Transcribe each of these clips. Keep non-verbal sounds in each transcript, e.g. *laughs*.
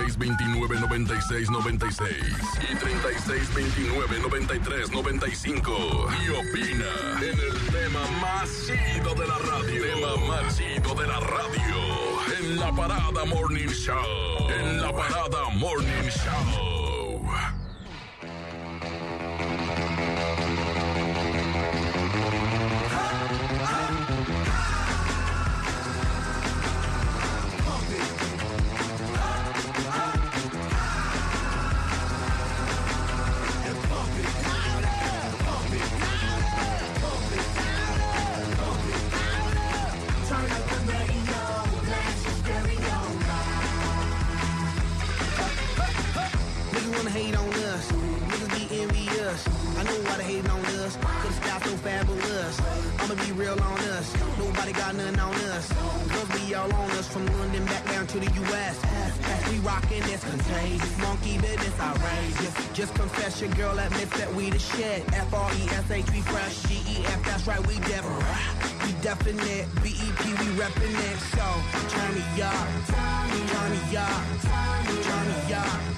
36299696 y 36299395. Y opina en el tema más chido de la radio. Tema más chido de la radio. En la parada Morning Show. En la parada Morning Show. They hating on us. Cause style so fabulous. I'ma be real on us. Nobody got nothing on us. Cause we all on us from London back down to the US. We rockin' this contagious. Monkey business outrageous. Just confess your girl admits that we the shit. F-R-E-S-H, we fresh. G-E-F, that's right, we def. We definite. B-E-P, we reppin' it. So, turn me up. Turn me up. Turn me up.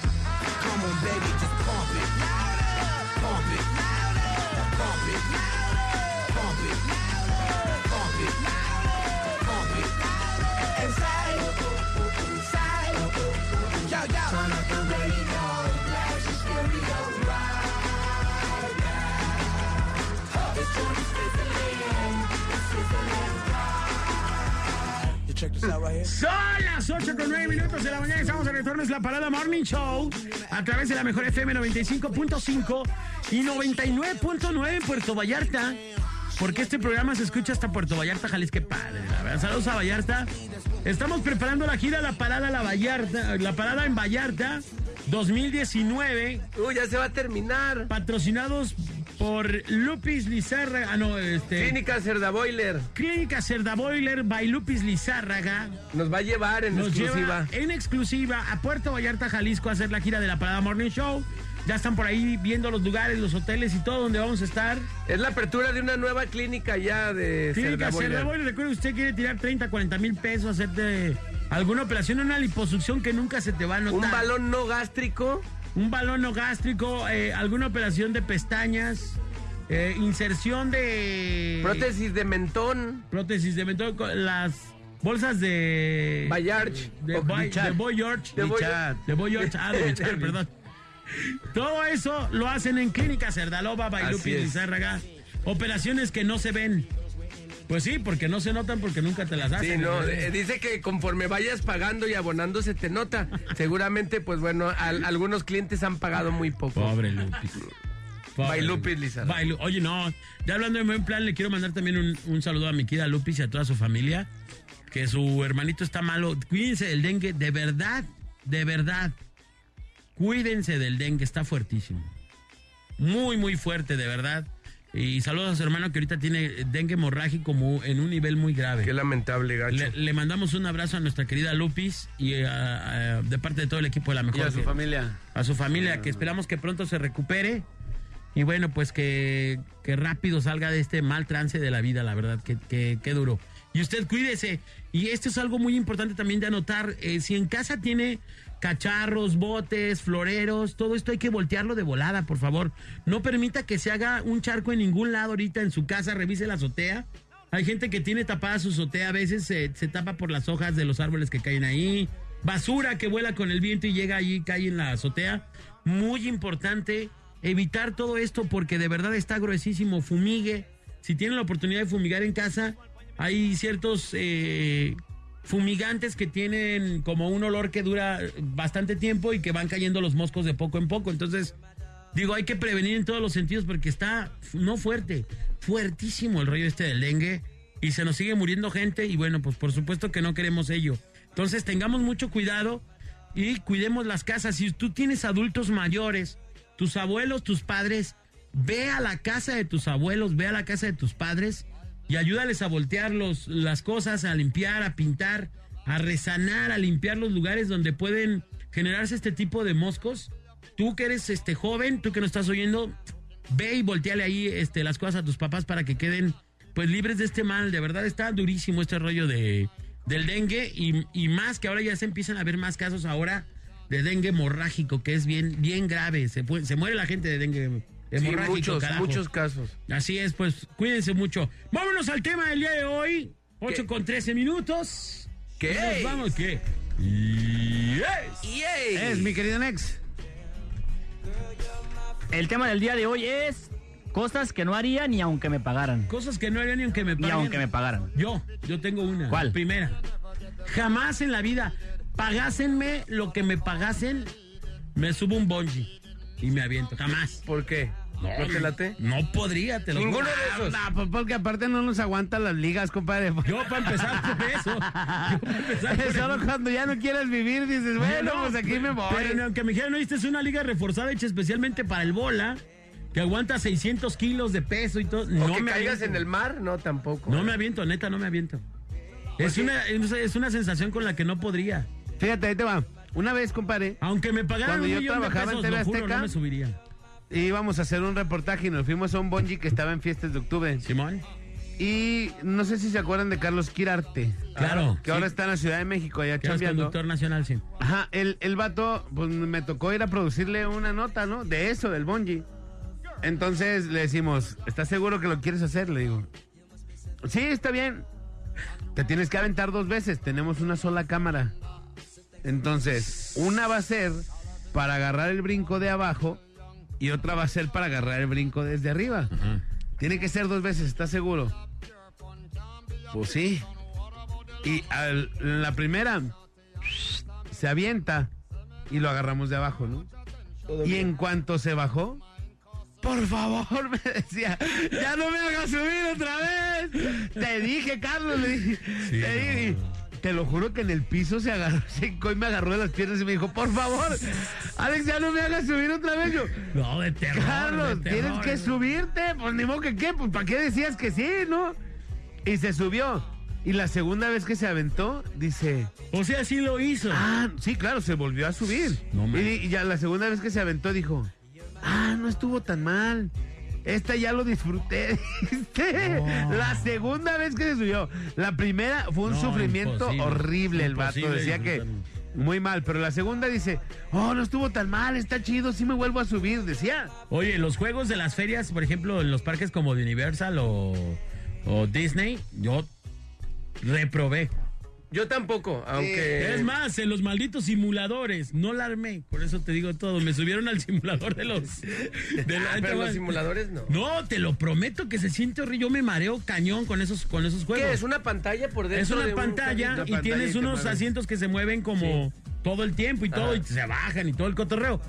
Son las 8 con 9 minutos de la mañana. Estamos en retorno. Es la parada Morning Show a través de la mejor FM 95.5 y 99.9 en Puerto Vallarta. Porque este programa se escucha hasta Puerto Vallarta, Jalisco. Qué padre, la verdad. Saludos a Vallarta. Estamos preparando la gira La Parada La Vallarta, La Parada en Vallarta 2019, Uy, ya se va a terminar. patrocinados por Lupis Lizárraga. Ah, no, este. Clínica Cerda Boiler Clínica Cerda Boiler by Lupis Lizárraga. nos va a llevar en Nos exclusiva. lleva en exclusiva a Puerto Vallarta, Jalisco, a hacer la gira de la Parada Morning Show. Ya están por ahí viendo los lugares, los hoteles y todo donde vamos a estar. Es la apertura de una nueva clínica ya de Clínica Cerda Boiler. Cerda Boiler, recuerda, usted quiere tirar 30, 40 mil pesos, hacerte alguna operación, una liposucción que nunca se te va a notar. Un balón no gástrico. Un balón gástrico, eh, alguna operación de pestañas, eh, inserción de... Prótesis de mentón. Prótesis de mentón, con las bolsas de... Bayarch. De, Boy, de Boy George. De Boy Bichat. De Boy George. Ah, de *laughs* perdón. Todo eso lo hacen en Clínica Cerdalova, Bailupi Así es. Lizárraga. Operaciones que no se ven. Pues sí, porque no se notan porque nunca te las Sí, hacen. no, ¿eh? dice que conforme vayas pagando y abonando se te nota. *laughs* Seguramente, pues bueno, al- algunos clientes han pagado muy poco. Pobre Lupis. *laughs* Pobre Lizárraga. Bailu- Oye, no, ya hablando de buen plan, le quiero mandar también un, un saludo a mi querida Lupis y a toda su familia. Que su hermanito está malo. Cuídense del dengue, de verdad, de verdad. Cuídense del dengue, está fuertísimo. Muy, muy fuerte, de verdad. Y saludos a su hermano que ahorita tiene dengue hemorrágico en un nivel muy grave. Qué lamentable, gacho. Le, le mandamos un abrazo a nuestra querida Lupis y a- a- de parte de todo el equipo de la mejor. Y a su que- familia. a su familia, que esperamos que pronto se recupere. Y bueno, pues que, que rápido salga de este mal trance de la vida, la verdad, que, que, que duro. Y usted cuídese. Y esto es algo muy importante también de anotar. eh, si en casa tiene cacharros, botes, floreros, todo esto hay que voltearlo de volada, por favor. No permita que se haga un charco en ningún lado ahorita en su casa, revise la azotea. Hay gente que tiene tapada su azotea, a veces se, se tapa por las hojas de los árboles que caen ahí. Basura que vuela con el viento y llega allí, cae en la azotea. Muy importante evitar todo esto porque de verdad está gruesísimo. Fumigue. Si tienen la oportunidad de fumigar en casa, hay ciertos eh, fumigantes que tienen como un olor que dura bastante tiempo y que van cayendo los moscos de poco en poco. Entonces, digo, hay que prevenir en todos los sentidos porque está no fuerte, fuertísimo el rollo este del dengue y se nos sigue muriendo gente y bueno, pues por supuesto que no queremos ello. Entonces, tengamos mucho cuidado y cuidemos las casas. Si tú tienes adultos mayores, tus abuelos, tus padres, ve a la casa de tus abuelos, ve a la casa de tus padres y ayúdales a voltear los, las cosas, a limpiar, a pintar, a resanar, a limpiar los lugares donde pueden generarse este tipo de moscos. Tú que eres este joven, tú que no estás oyendo, ve y volteale ahí este, las cosas a tus papás para que queden pues libres de este mal. De verdad está durísimo este rollo de, del dengue y, y más que ahora ya se empiezan a ver más casos ahora de dengue hemorrágico, que es bien, bien grave. Se, pu- se muere la gente de dengue Sí, hemorrágico. muchos, carajo. muchos casos. Así es, pues cuídense mucho. Vámonos al tema del día de hoy. 8 ¿Qué? con 13 minutos. ¿Qué? Nos vamos, ¿qué? Yes. Es mi querido Nex. El tema del día de hoy es cosas que no haría ni aunque me pagaran. Cosas que no harían ni aunque me Ni paguen. aunque me pagaran. Yo, yo tengo una. ¿Cuál? Primera. Jamás en la vida pagásenme lo que me pagasen, me subo un bungee y me aviento. Jamás. ¿Por qué? ¿No, te late? *laughs* No podría, te lo Ninguno de esos. Pues porque aparte no nos aguantan las ligas, compadre. *laughs* Yo para empezar por eso. Yo para empezar por *laughs* Solo eso. cuando ya no quieres vivir dices, bueno, No, pues aquí me voy. Pero aunque me dijeran, oíste, es una liga reforzada hecha especialmente para el bola, que aguanta 600 kilos de peso y todo. ¿O No que me caigas aviento. en el mar? No, tampoco. No me aviento, neta, no me aviento. Es qué? una, es es una sensación con la que no podría. Fíjate, ahí te va. Una vez, compadre, Aunque me pagaran Cuando un yo millón de trabajaba en pesos, TV lo juro, Azteca, no me subiría. Íbamos a hacer un reportaje y nos fuimos a un bungee que estaba en fiestas de octubre. Simón. Y no sé si se acuerdan de Carlos Quirarte. Claro. Que ahora está en la Ciudad de México, allá chambeando. conductor nacional, sí. Ajá, el, el vato, pues me tocó ir a producirle una nota, ¿no? De eso, del bungee. Entonces le decimos, ¿estás seguro que lo quieres hacer? Le digo, sí, está bien. Te tienes que aventar dos veces, tenemos una sola cámara. Entonces, una va a ser para agarrar el brinco de abajo y otra va a ser para agarrar el brinco desde arriba. Tiene que ser dos veces, ¿estás seguro? Pues sí. Y al- la primera se avienta y lo agarramos de abajo, ¿no? Y en cuanto se bajó, por favor, *laughs* me decía, ya no me hagas subir otra vez. Te dije, Carlos, le dije, te dije. Te lo juro que en el piso se agarró, *laughs* se hincó y me agarró de las piernas y me dijo, por favor, Alex, ya no me hagas subir otra vez. Yo, No, de terror. Carlos, de tienes terror. que subirte. Pues ni modo que qué, pues ¿para qué decías que sí, no? Y se subió. Y la segunda vez que se aventó, dice, O sea, sí lo hizo. ah, sí, claro, se volvió a subir. No, y, y ya la segunda vez que se aventó dijo, ah, no estuvo tan mal. Esta ya lo disfruté. *laughs* ¿viste? La segunda vez que se subió. La primera fue un No, sufrimiento imposible, horrible. El vato decía que muy mal. Pero la segunda dice, oh, no estuvo tan mal, está chido, sí me vuelvo a subir. Decía. Oye, los juegos de las ferias, por ejemplo, en los parques como de Universal o, o Disney, yo reprobé. Yo tampoco, aunque... Es más, en los malditos simuladores, no la armé. Por eso te digo todo. Me subieron al simulador de los. *laughs* de la- pero los simuladores no. No, te lo prometo que se siente horrible. Yo me mareo cañón con esos, con esos juegos. ¿Qué? ¿Es una pantalla por dentro Es una de un pantalla y tienes y unos asientos que se mueven como todo el tiempo y todo, y se bajan y todo el cotorreo.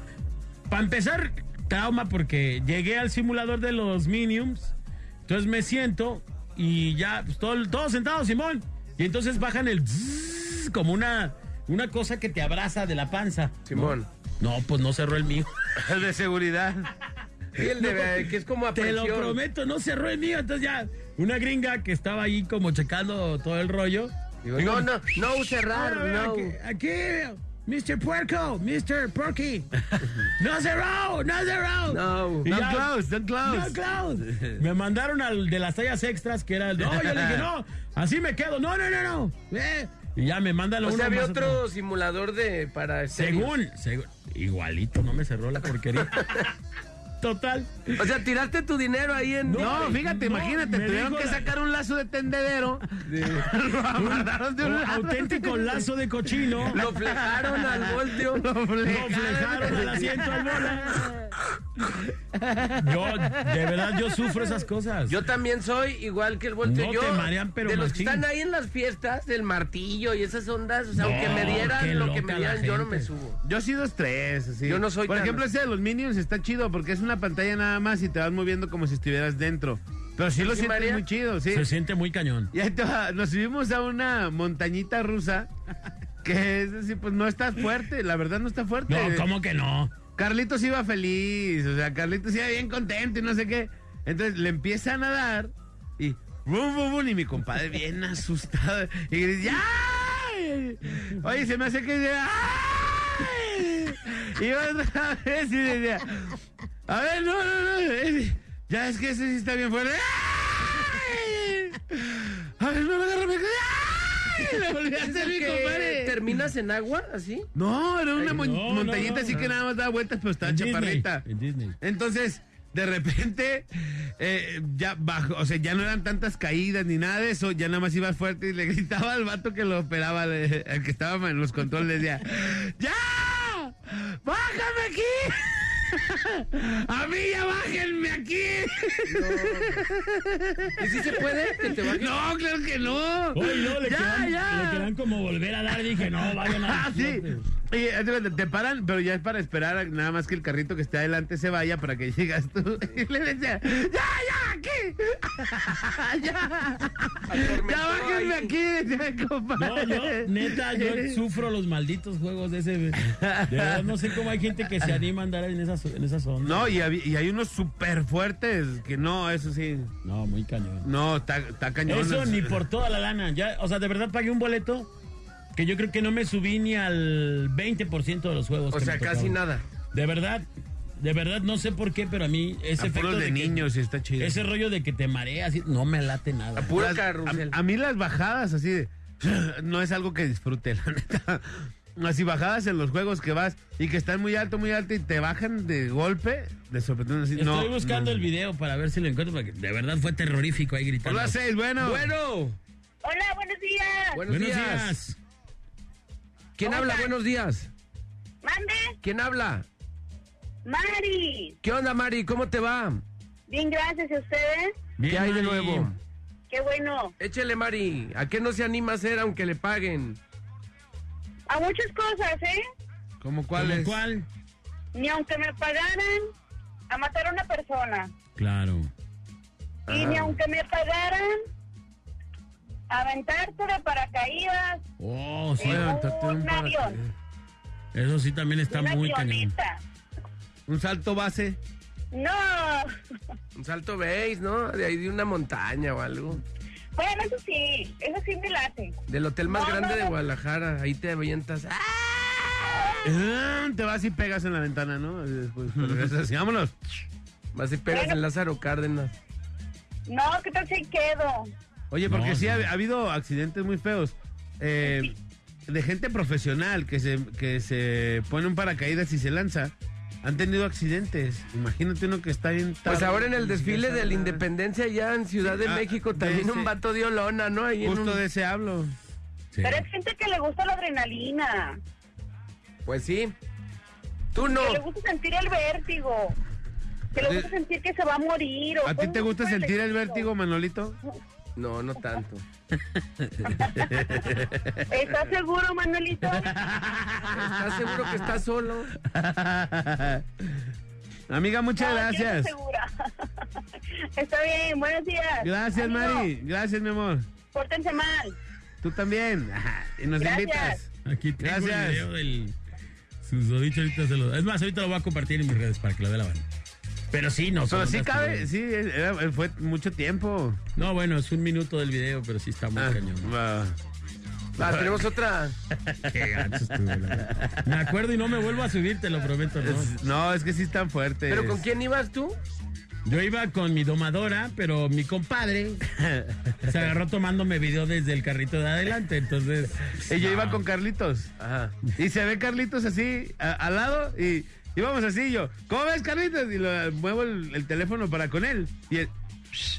Para empezar, trauma porque llegué al simulador de los Minions, entonces me siento y ya, pues todo, todos sentados, Simón. Y entonces bajan el como una, una cosa que te abraza de la panza. Simón. No, pues no cerró el mío. El *laughs* de seguridad. *laughs* Sí, el de, que es como a Te lo prometo, no cerró el mío. Entonces ya, una gringa que estaba ahí como checando todo el rollo. Digo, no, no, no cerrar, A ver, no. Aquí, aquí, Mr. Puerco, Mr. Porky. *laughs* No cerró, no cerró. No. Ya- close, don't close. No close. *laughs* Me mandaron al de las tallas extras, que era el. No, yo le dije, no, así me quedo. No, no, no, no. Eh. Y ya me mandan a O sea, había otro simuladro de para. Según, según, igualito, no me cerró la porquería. *laughs* Total. O sea, tiraste tu dinero ahí en. No, fíjate, no, imagínate, tuvieron que la- sacar un lazo de tendedero. *laughs* Lo amarraron de un Un lado. auténtico lazo de cochino. *laughs* Lo flejaron al volteo. Lo Lo flejaron al asiento al bola. Yo, de verdad, yo sufro esas cosas. Yo también soy igual que el volteo. No yo, te marean, pero de los que están ahí en las fiestas, del martillo y esas ondas, o sea, No, aunque me dieran lo que me dieran, yo no me subo. Yo sí dos, tres, así. Yo no soy Por tan- ejemplo, ese de los Minions está chido porque es una pantalla nada más y te vas moviendo como si estuvieras dentro. Pero sí lo ¿Sí, sientes María? muy chido, sí. Se siente muy cañón. Y ahí te va, nos subimos a una montañita rusa que es así, pues no está fuerte, la verdad no está fuerte. No, ¿cómo que no? Carlitos iba feliz, o sea, Carlitos iba bien contento y no sé qué. Entonces le empieza a nadar y bum, bum, bum, y mi compadre bien asustado. Y grita, ¡ay! Oye, se me hace que dice, ¡ay! Y otra vez y decía, a ver, no, no, no. eh, Ya es que ese sí está bien fuerte. ¡Ay! A ver, no me agarra, me ¡ay! Le volví a ¿Es hacer el mi compadre. ¿Terminas en agua así? No, era una Ay, mon- no, montañita no, así no. que nada más daba vueltas, pero estaba En Disney, chaparrita. en Disney. Entonces, de repente, eh, ya bajo, o sea, ya no eran tantas caídas ni nada de eso, ya nada más ibas fuerte y le gritaba al vato que lo operaba, le- al que estaba en los controles, decía, ¡Ya! ¡Bájame aquí! *laughs* ¡A mí ya bájenme aquí! ¿Y si se puede? ¿Que te bajes? No, claro que no. Oye, no, le, ya, quedan, ya. le quedan como volver a dar. Dije, no, vayan a. Ah, sí. De cuenta, te paran, pero ya es para esperar nada más que el carrito que esté adelante se vaya para que llegas tú. *laughs* Y le decía, ¡Ya, ya, aquí! *laughs* ¡Ya! ¡Ya bájenme ahí. aquí! decía compadre. No, yo, neta, yo sufro los malditos juegos de ese. De verdad, no sé cómo hay gente que se anima a andar en esa, en esa zona. No, y, hab- y hay unos súper fuertes que no, eso sí. No, muy cañón. No, está, está cañón. Eso ni *laughs* por toda la lana. Ya, o sea, de verdad pagué un boleto que yo creo que no me subí ni al 20% de los juegos. O que sea, me casi tocaban. nada. De verdad, de verdad, no sé por qué, pero a mí ese A efecto de, que- niños y está chido. ese rollo de que te mareas, y- no me late nada. A puro Las- carrusel. a, a mí las bajadas así de... *laughs* No es algo que disfrute, la neta. Así bajadas en los juegos que vas y que están muy alto, muy alto y te bajan de golpe, de sorprendente. Así, Estoy no, buscando no. el video para ver si lo encuentro, porque de verdad fue terrorífico ahí gritando. Hola, seis, bueno. Bueno, Hola, buenos días. buenos, Buenos días. días. ¿Quién ¿Cómo habla? Buenos días. Mande, ¿Quién habla? Mari. ¿Qué onda, Mari? ¿Cómo te va? Bien, gracias a ustedes. Bien, ¿Qué hay de nuevo? Qué bueno. Échele, Mari. ¿A qué no se anima a hacer aunque le paguen? A muchas cosas, ¿eh? ¿Cómo cuál ¿Cómo es? cuál? Ni aunque me pagaran a matar a una persona. Claro. Y ni aunque me pagaran a aventarte de paracaídas Oh, sí. en un un avión. Eso sí también está una muy cañón. avioneta. Un salto base. No. Un salto veis, ¿no? De ahí de una montaña o algo. Bueno, eso sí, eso sí me late. Del hotel más No, grande no, de. Guadalajara. Ahí te avientas. ¡Ah! Ah, Te vas y pegas en la ventana, ¿no? Y Después regresas así, vámonos. Vas y pegas Bueno. en Lázaro Cárdenas. No, ¿qué tal si quedo? Oye, porque No, sí ha habido accidentes muy feos. eh, de gente profesional que se, que se pone un paracaídas y se lanza. Han tenido accidentes. Imagínate uno que está bien Pues tarde, ahora en el desfile de la. Independencia allá en Ciudad de Ah, México de también ese- un vato dio lona, ¿no? Ahí en Justo un- de ese hablo. Sí. Pero es gente que le gusta la adrenalina. Pues sí. Tú no. Que le gusta sentir el vértigo. Que le gusta sentir que se va a morir. o ¿A ti te gusta sentir el vértigo, Manolito? No, no tanto. ¿Estás seguro, Manuelito? ¿Estás seguro que estás solo? Amiga, muchas No, yo estoy gracias. segura. Está bien, buenos días. Gracias, Amigo, Mari. Gracias, mi amor. Pórtense mal. Tú también. Y nos Gracias. invitas. Aquí tengo Gracias. el video del susodicho ahorita se lo. Es más, ahorita lo voy a compartir en mis redes para que lo vea la banda. Pero sí, no. Pero sí cabe, sí, era- fue mucho tiempo. No, bueno, es un minuto del video, pero sí está muy Ah, cañón. va. Ah, tenemos otra. *laughs* Qué gacho estuvo, la verdad. Me acuerdo y no me vuelvo a subir, te lo prometo, ¿no? Es- no, es que sí están fuertes. ¿Pero con quién ibas tú? Yo iba con mi domadora, pero mi compadre *laughs* se agarró tomándome video desde el carrito de adelante, entonces... Ella no. iba con Carlitos. Ajá. Y se ve Carlitos así, a- al lado, y íbamos así, y yo, ¿cómo ves, Carlitos? Y lo, muevo el, el teléfono para con él. Y él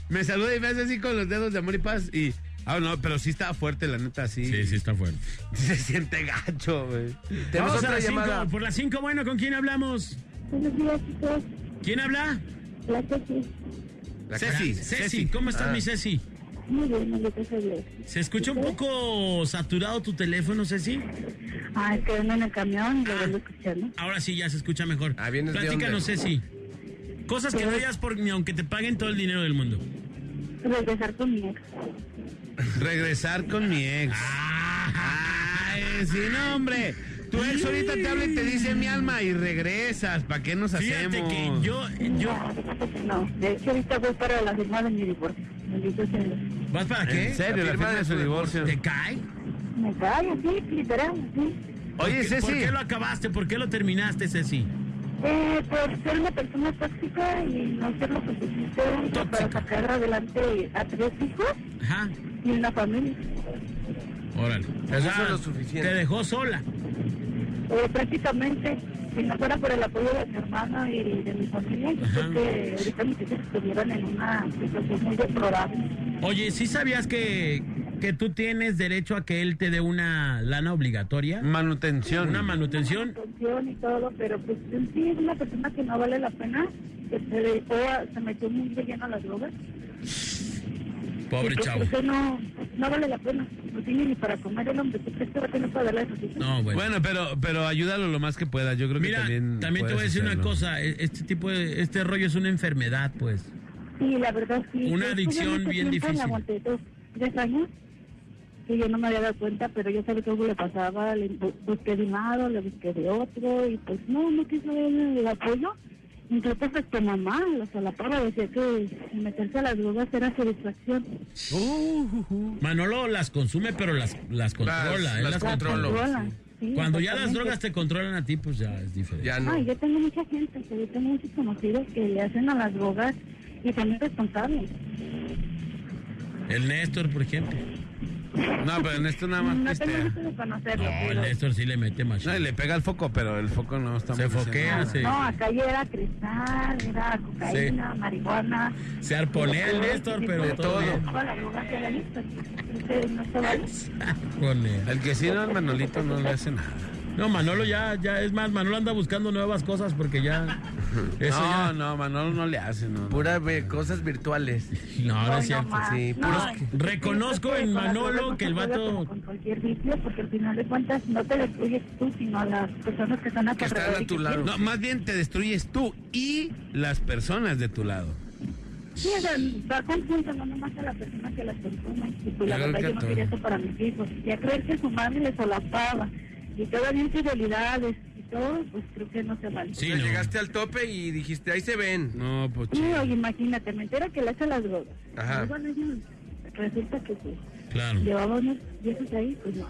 me saluda y me hace así con los dedos de amor y paz. Y, ah, no, pero sí estaba fuerte, la neta, sí. Sí, sí está fuerte. *laughs* Se siente gacho, güey. Tenemos Vamos a las por las cinco, bueno, ¿con quién hablamos? Buenos días, chicos. ¿Quién habla? La Ceci. La Ceci, Ceci, ¿cómo estás, Ah. mi Ceci? Muy bien, me gracias a Dios. ¿Se escucha un poco saturado tu teléfono, Ceci? Ah, es que ando en el camión y lo vengo escuchando. Ahora sí, ya se escucha mejor. Ah, vienes de Platícanos, dónde? Ceci. Cosas que no harías por, ni aunque te paguen todo el dinero del mundo. Regresar con mi ex. Regresar con mi ex. Ay, sí, no, hombre. Tu ex ahorita te habla y te dice mi alma y regresas. ¿Para qué nos Fíjate hacemos? que yo, yo... Ah, fíjate que no. De hecho, ahorita voy para la firma de mi divorcio. Bendito sea Dios. ¿Vas para qué? ¿En serio? La La firma de su divorcio. ¿Te cae? Me cae así, literal. ¿Por Oye, qué- Ceci. ¿Por qué lo acabaste? ¿Por qué lo terminaste, Ceci? Eh, por ser una persona tóxica y no ser lo suficiente para sacar adelante a tres hijos Ajá. y una familia. Órale. Eso es lo suficiente. Te dejó sola. Eh, prácticamente, si no fuera por el apoyo de mi hermana y de mi familia, yo creo que ahorita mis hijos estuvieran en una situación muy deplorable. Oye, ¿sí sabías que, que tú tienes derecho a que él te dé una lana obligatoria? Manutención. Una manutención. Atención y todo, pero pues en sí es una persona que no vale la pena, que se dedicó a- se metió muy de lleno a las drogas. Pobre chavo. no, no vale la pena, no tiene ni para comer el hombre, ¿tú crees que va a tener para darle a sus hijos? No, bueno. Bueno, pero, pero ayúdalo lo más que pueda. Yo creo Mira, que también. también, te voy a decir una hacerlo. cosa. e- Este tipo de, este rollo es una enfermedad, pues. Sí, la verdad sí. Una Yo adicción bien difícil. La aguanté dos, tres años, que yo no me había dado cuenta, pero yo sabía que algo le pasaba, le bu- busqué de un lado, le busqué de otro, y pues no, no quiso él el apoyo. Incluso hasta tu mamá, la solapaba, decía que meterse a las drogas era su distracción. Manolo las consume, pero las, las controla. él las controla, sí. sí, Cuando ya las drogas te controlan a ti, pues ya es diferente. Ya No, no. y yo tengo mucha gente, yo tengo muchos conocidos que le hacen a las drogas y son responsables. El Néstor, por ejemplo. No, pero en esto nada más No tengo pistea. gusto de conocerlo, No, el pero... Néstor sí le mete machín. No, y le pega el foco, pero el foco no está Se foquea, sí. No, acá ya era cristal, era cocaína, marihuana. Se arponea el Néstor, pero De todo todo. El que sí no, el Manolito no le hace nada. No, Manolo ya, ya, es más, Manolo anda buscando nuevas cosas porque ya... *laughs* Eso no, ya... no, Manolo no le hace, no. Puras ve- cosas virtuales. No, no es No, cierto. más. sí, No, puros- Reconozco en Manolo no que el vato- Con cualquier vicio, porque al final de cuentas no te destruyes tú, sino a las personas que están a tu Que están a tu lado. No, más bien te destruyes tú y las personas de tu lado. Sí, o sea, va conjunto, no nomás a la persona que las consume. Y pues la verdad yo no quería eso para mis hijos. Y a creer que su madre le solapaba y todavía infidelidades y todo, pues creo que no se vale. Sí, O sea, no. Llegaste al tope y dijiste, ahí se ven. No, pues Sí, oye, imagínate, me entera que le hace las drogas. Ajá. Y bueno, resulta que pues, Claro. llevaba unos meses ahí, pues no.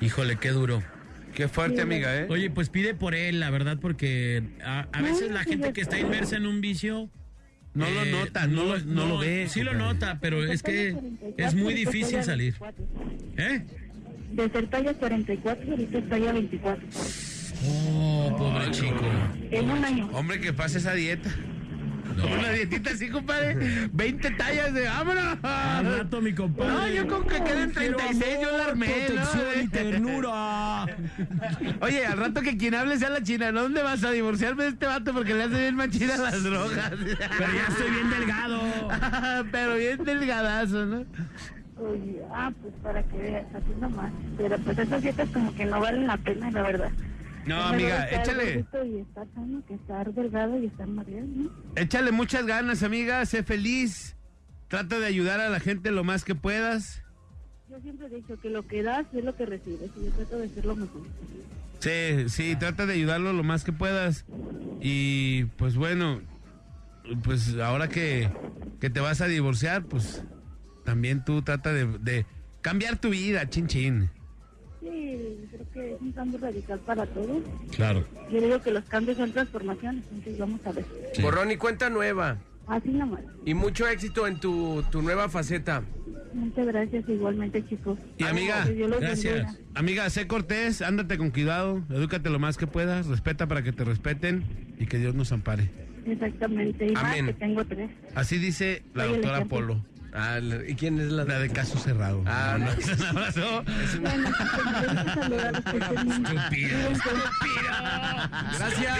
Híjole, qué duro. Qué fuerte, amiga, ¿eh? Oye, pues pide por él, la verdad, porque a, a veces la gente que está inmersa en un vicio... No lo eh, nota, no lo- no lo ve, Sí lo nota, pero es que 44, es muy difícil salir. 24. ¿Eh? De ser talla 44, ahorita está ya 24. Oh, pobre chico. En un año. Hombre, que pase esa dieta. Una dietita así, compadre. 20 tallas de vámonos. Al rato, mi compadre. No, yo con que queden 36 yo la armé, ¿no? Protección y *laughs* ternura. Oye, al rato que quien hable sea la china. ¿no? ¿Dónde vas a divorciarme de este vato? Porque le hace bien machina las drogas. Pero ya estoy bien delgado. *laughs* Pero bien delgadazo, ¿no? Oye, ah, pues para que veas, así nomás. Pero pues esas dietas como que no valen la pena, la verdad. No, Es amiga, échale. Y estar sano que estar delgado y estar mareado, ¿no? Échale muchas ganas, amiga. Sé feliz. Trata de ayudar a la gente lo más que puedas. Yo siempre he dicho que lo que das es lo que recibes y yo trato de ser lo mejor. Sí, sí, trata de ayudarlo lo más que puedas. Y pues bueno, pues ahora que, que te vas a divorciar, pues también tú trata de, de cambiar tu vida, chin chin. Sí, creo que es un cambio radical para todos. Claro. Yo digo que los cambios son transformaciones, entonces vamos a ver. Sí. Borrón y cuenta nueva. Así nomás. Y mucho éxito en tu, tu nueva faceta. Muchas gracias igualmente, chicos. Y amiga, gracias. bendiga. amiga, sé cortés, ándate con cuidado, edúcate lo más que puedas, respeta para que te respeten y que Dios nos ampare. Exactamente. Y más Amén. que tengo tres. Así dice la Soy doctora. Polo, Ah, ¿Y quién es la la de caso cerrado. Ah, no. Un abrazo. Bueno, chicos, me gusta saludarlos, que estén bien. Gracias.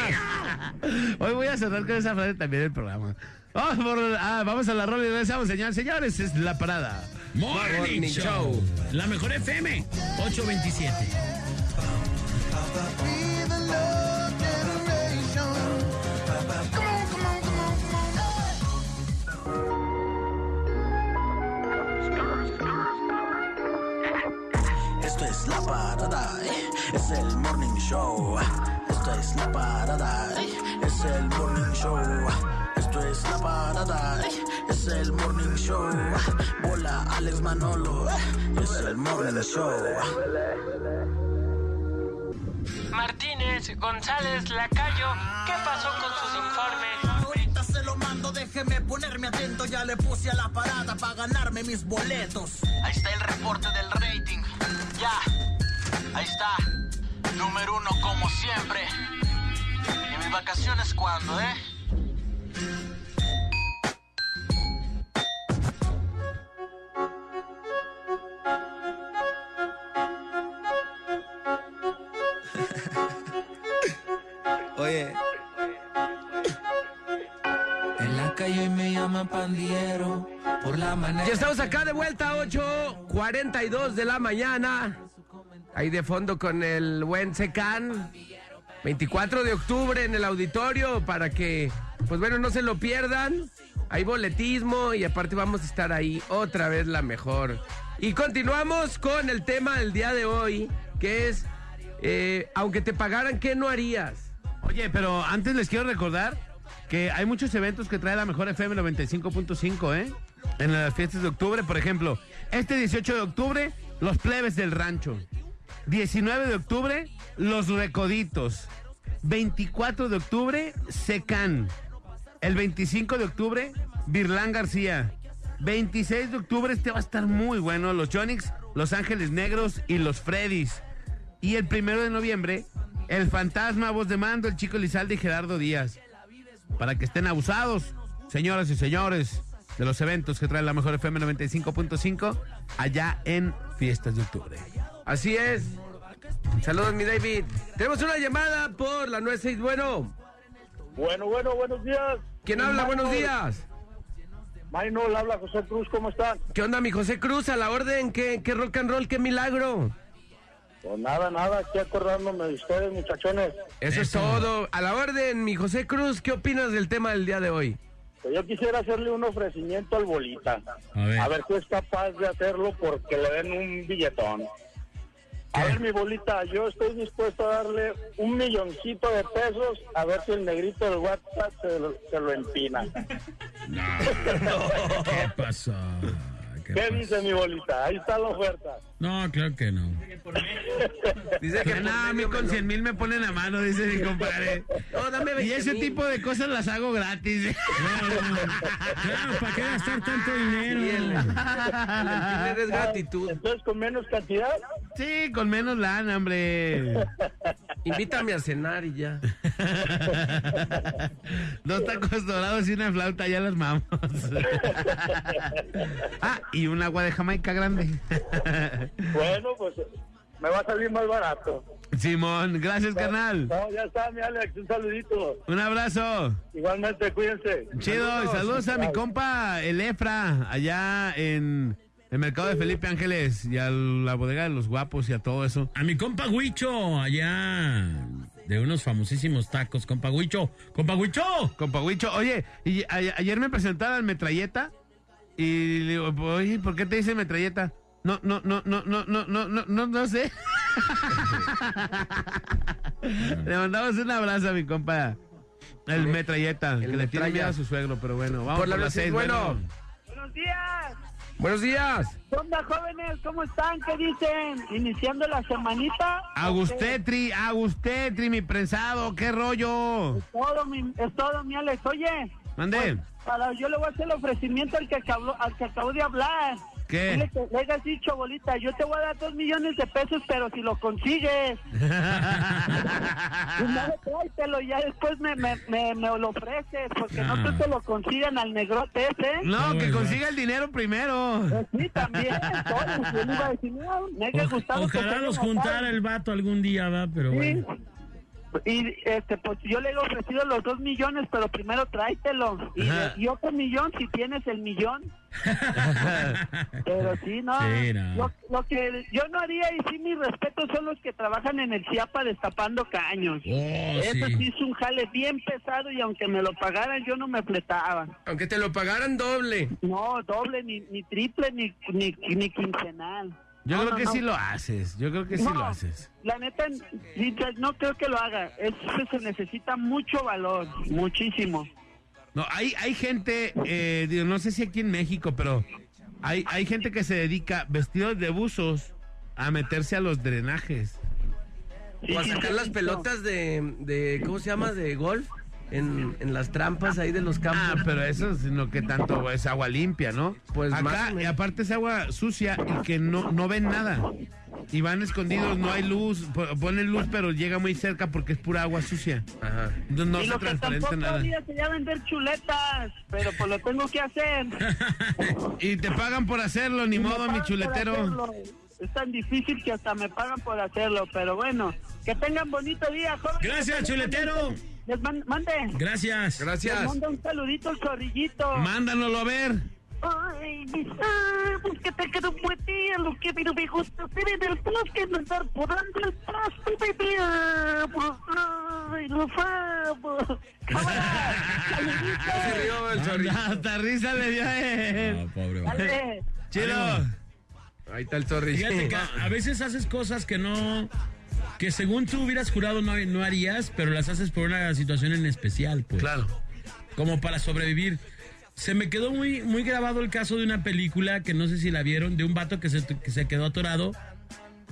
Hoy voy a cerrar con esa frase también el programa. Vamos, por- ah, vamos a la rola y regresamos, señores. Señores, es la parada. Morning, Morning Show. Show. La mejor FM. 827. Esto es la parada, eh, es el morning show. Esto es la parada, eh, es el morning show. Esto es la parada, eh, es el morning show. Bola Alex Manolo, eh, es el morning show. Martínez, González, Lacayo, ¿qué pasó con sus informes? Déjeme ponerme atento. Ya le puse a la parada para ganarme mis boletos. Ahí está el reporte del rating. Ya, ahí está. Número uno como siempre. ¿Y mis vacaciones cuándo, eh? Ya estamos acá de vuelta, 8.42 de la mañana. Ahí de fondo con el buen Secan. 24 de octubre en el auditorio para que, pues bueno, no se lo pierdan. Hay boletismo y aparte vamos a estar ahí otra vez la mejor. Y continuamos con el tema del día de hoy, que es, eh, aunque te pagaran, ¿qué no harías? Oye, pero antes les quiero recordar que hay muchos eventos que trae la mejor FM 95.5, ¿eh? En las fiestas de octubre, por ejemplo, este 18 de octubre, los plebes del rancho. 19 de octubre, los recoditos. 24 de octubre, Secan. El 25 de octubre, Virlán García. 26 de octubre, este va a estar muy bueno. Los Jonix, Los Ángeles Negros y los Freddys. Y el primero de noviembre, el Fantasma, Voz de Mando, el Chico Lizalde y Gerardo Díaz. Para que estén abusados, señoras y señores, de los eventos que trae la mejor FM 95.5 allá en Fiestas de Octubre. Así es. Saludos, mi David. Tenemos una llamada por la 96. Bueno, Bueno, bueno, buenos días. ¿quién habla? Buenos días. Maynol, habla José Cruz, ¿cómo están? ¿Qué onda, mi José Cruz? A la orden, ¿qué, qué rock and roll, qué milagro? Pues nada, nada, aquí acordándome de ustedes, muchachones. Eso, es todo. A la orden, mi José Cruz, ¿qué opinas del tema del día de hoy? Pues yo quisiera hacerle un ofrecimiento al Bolita. A ver. A ver si es capaz de hacerlo porque le den un billetón. A ver, mi bolita, yo estoy dispuesto a darle un milloncito de pesos a ver si el negrito del WhatsApp se, lo- se lo empina. ¿Qué pasó? ¿Qué ¿Qué pasó? dice mi bolita? Ahí está la oferta. No, claro que no. Dice Que nada, a mí con me lo- 100 mil me ponen a mano, dice mi compadre. No, dame Y 20 ese mil. tipo de cosas las hago gratis. Claro, ¿para qué gastar tanto dinero? Sí, el, *laughs* es gratitud. Entonces, con menos cantidad, Sí, con menos lana, hombre. Invítame a cenar y ya. *laughs* Dos tacos dorados y una flauta, ya las mamos. *laughs* ah, y un agua de Jamaica grande. Bueno, pues me va a salir más barato. Simón, gracias, carnal. No, ya está, mi Alex, un saludito. Un abrazo. Igualmente, cuídense. Chido, y saludos a mi compa, el Efra, allá en el mercado de Felipe Ángeles y a la bodega de los guapos y a todo eso. A mi compa Huicho, allá de unos famosísimos tacos, compa Huicho. ¡Compa Huicho! Compa Huicho, oye, y a- ayer me presentaron al metralleta y le digo, oye, ¿por qué te dice metralleta? No, no, no, no, no, no, no, no, no, no sé. *laughs* le mandamos un abrazo a mi compa, el metralleta, que le tiene miedo a su suegro, pero bueno, vamos Por la seis, bueno. Buenos días. Buenos días. ¿Qué onda, jóvenes? ¿Cómo están? ¿Qué dicen? ¿Iniciando la semanita? Agustetri, Agustetri, mi prensado, qué rollo. Es todo, mi, es todo, mi Alex. Oye, Mande, para, yo le voy a hacer el ofrecimiento al que acabó, al que acabo de hablar. ¿Qué? Dile que le hayas dicho, bolita, yo te voy a dar dos millones de pesos, pero si lo consigues. Primero *laughs* tráetelo y ya después me, me, me, me lo ofreces, porque no creo que lo consigan al negrote ese. no, que consiga el dinero primero. Pues sí, también. Todos, yo iba a decir, no, me que Ojalá los juntara el vato algún día, va, pero Sí. bueno. Y este, pues yo le he ofrecido los dos millones, pero primero tráetelo. Y, y otro millón si tienes el millón. *laughs* Pero sí, no. Sí, no. Lo, lo que yo no haría, y sí, mis respetos son los que trabajan en el CIAPA destapando caños. Oh, Eso sí. sí es un jale bien pesado y aunque me lo pagaran, yo no me fletaba. Aunque te lo pagaran doble. No, doble, ni, ni triple, ni, ni, ni quincenal. Yo No, creo no, que no. sí lo haces, yo creo que sí No, lo haces. La neta, sí, no creo que lo haga. Eso se necesita mucho valor, muchísimo. No, hay, hay gente, eh, digo, no sé si aquí en México, pero hay, hay gente que se dedica vestidos de buzos a meterse a los drenajes. O a sacar las pelotas de, de ¿cómo se llama? De golf. En, en las trampas ahí de los campos. Ah, pero eso es no que tanto es agua limpia, ¿no? Pues acá, y aparte es agua sucia y que no, no ven nada. Y van escondidos, no hay luz, po- ponen luz, pero llega muy cerca porque es pura agua sucia. Ajá. No, no y se lo que transparenta nada. sería vender chuletas, pero pues lo tengo que hacer. *laughs* Y te pagan por hacerlo, ni Y modo, mi chuletero. Es tan difícil que hasta me pagan por hacerlo, pero bueno, que tengan bonito día. jóvenes. Gracias, chuletero. Les man- mande. Gracias. Les Gracias. mando un saludito al zorrillito. Mándanoslo a ver. Ay, ah, pues que te quedó buen día, lo que pero me gusta hacer en el bosque es andar podando el pasto, bebé. Ay, lo amo. *laughs* Se rió el. Hasta risa le dio a él. No, pobre. Dale. Chido. Ahí está el chorrillo. Fíjate que a a veces haces cosas que no. Que según tú hubieras jurado no, no harías, pero las haces por una situación en especial, pues. Claro. Como para sobrevivir. Se me quedó muy, muy grabado el caso de una película que no sé si la vieron, de un vato que se, que se quedó atorado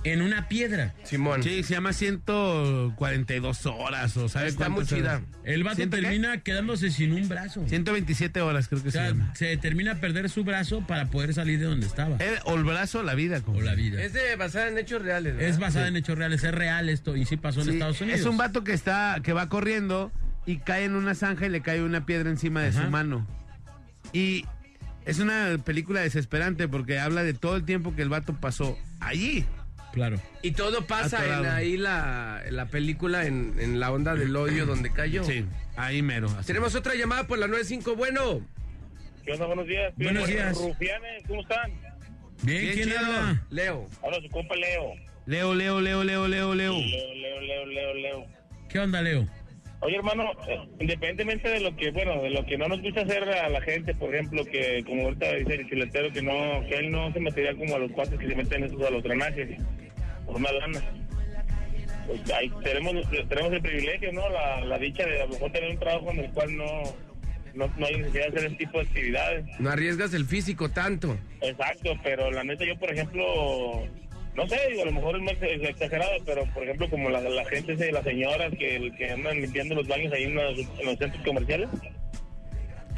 en una piedra. Simón. Sí, se llama 142 horas o ¿sabes Está muy chida. El vato termina quedándose sin un brazo. 127 horas creo que O se sea, llama. se termina a perder su brazo para poder salir de donde estaba. Eh, o el brazo o la vida. como- O la vida. Es de basada en hechos reales. ¿verdad? Es basada en hechos reales, es real esto y sí pasó en Sí, Estados Unidos. Es un vato que está, que va corriendo y cae en una zanja y le cae una piedra encima de Ajá. su mano. Y es una película desesperante porque habla de todo el tiempo que el vato pasó allí. Claro. Y todo pasa en ahí la, la película, en, en la onda del hoyo donde cayó. Sí, ahí mero. así. Tenemos otra llamada por la 95. Bueno, ¿Qué onda? Buenos días. Buenos días. Rufianes, ¿cómo están? Bien, Bien, ¿quién habla? Leo. Habla su compa Leo. Leo, Leo, Leo, Leo, Leo, Leo. Leo, Leo, Leo, Leo, Leo. ¿Qué onda, Leo? Oye, hermano, eh, independientemente de lo que, bueno, de lo que no nos gusta hacer a la gente, por ejemplo, que como ahorita dice el chuletero, que no, que él no se metería como a los cuates que se meten esos a los drenajes, por una lana. Pues ahí tenemos, tenemos el privilegio, ¿no? La, la dicha de a lo mejor tener un trabajo en el cual no, no, no hay necesidad de hacer ese tipo de actividades. No arriesgas el físico tanto. Exacto, pero la neta yo, por ejemplo, no sé, digo, a lo mejor es más exagerado, pero por ejemplo, como la, la gente, las señoras que, que andan limpiando los baños ahí en los, en los centros comerciales,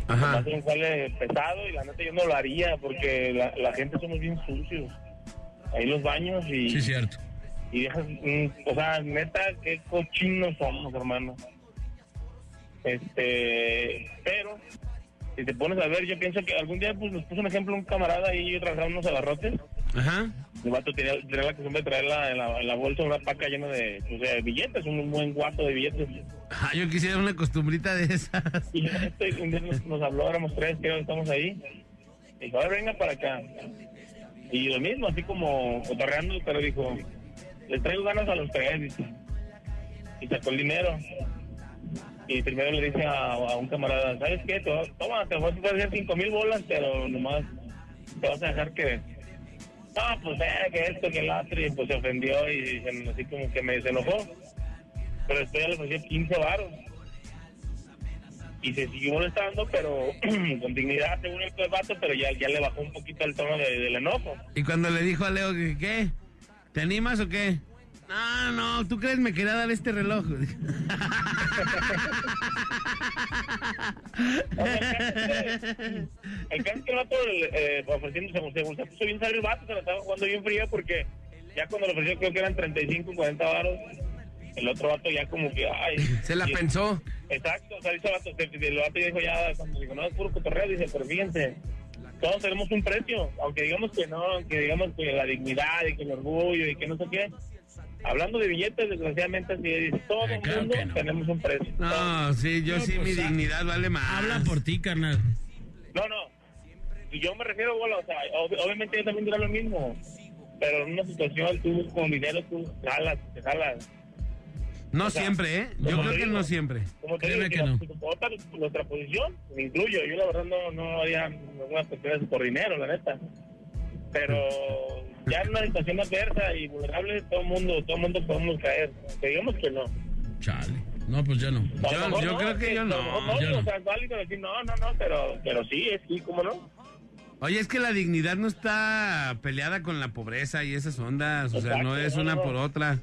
Ajá. un sale pesado y la neta yo no lo haría porque la, la gente somos bien sucios. Ahí los baños y, Sí, cierto. y dejas, mm, o sea, neta, qué cochinos somos, hermano. Este, pero, si te pones a ver, yo pienso que algún día pues, nos puso un ejemplo un camarada ahí, yo trabajaba unos abarrotes. Ajá. El vato tenía, tenía la costumbre de traer la- en, la, en la bolsa una paca llena de, o sea, de billetes, un buen guato de billetes. Ah, yo quisiera una costumbrita de esas. Y este, un día nos, nos habló, éramos tres, creo que estamos ahí. Y dijo, a ver, venga para acá. Y lo mismo, así como cotorreando, pero dijo, les traigo ganas a los tres. Y sacó el dinero. Y primero le dice a, un camarada, ¿sabes qué? Toma, te voy a hacer cinco mil bolas, pero nomás te vas a dejar que... No, pues eh, que esto, que el otro, y pues se ofendió y se- así como que me se enojó. Pero después ya le ofreció 15 varos y se siguió molestando, pero *clears throat* con dignidad según el vato, pero ya, ya le bajó un poquito el tono de- del enojo. Y cuando le dijo a Leo que, ¿qué? ¿Te animas o qué? No, no, ¿tú crees me quería dar este reloj? *laughs* *laughs* El caso es que el vato eh, ofreciendo, se, se, puso bien sabio el vato, se la estaba jugando bien fría porque ya cuando le ofreció creo que eran 35, 40 varos, el otro vato ya como que, ay. Se la pensó. Exacto, o sea, dice el vato, se- el vato dijo ya, cuando dijo, no, es puro cotorreo, dice, pero fíjense, todos tenemos un precio, aunque digamos que no, que digamos que la dignidad y que el orgullo y que no sé qué. Hablando de billetes, desgraciadamente, así todo el claro mundo no. tenemos un precio. No, sí, yo No, sí, pues, mi ah, dignidad vale más. Habla por ti, carnal. No, no. Yo me refiero, bueno, o sea, ob- obviamente yo también diré lo mismo. Pero en una situación, tú con dinero, tú jalas, te jalas. No o sea, siempre, ¿eh? Yo creo te que digo, no siempre. Como te Créeme digo, que otra, nuestra posición, me incluyo. Yo la verdad no, no haría algunas cuestiones por dinero, la neta. Pero ya en una situación adversa y vulnerable, todo el mundo, todo mundo podemos caer. Que digamos que no. Chale. No, pues ya no. Yo- yo creo que yo no, no, yo no. O sea, es válido decir no, no, no, pero, pero sí, es sí, ¿cómo no? Oye, es que la dignidad no está peleada con la pobreza y esas ondas. O sea, no es no, una no. por otra.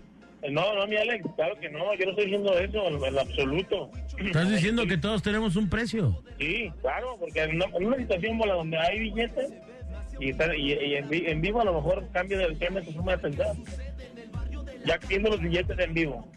No, no, mi Alex, claro que no, yo no estoy diciendo eso en, absoluto. Estás diciendo que todos tenemos un precio. Sí, claro, porque en una, en una situación como la donde hay billetes y, está- y- y en, vi- en vivo a lo mejor cambia de cambia tu forma de pensar. Ya viendo los billetes en vivo.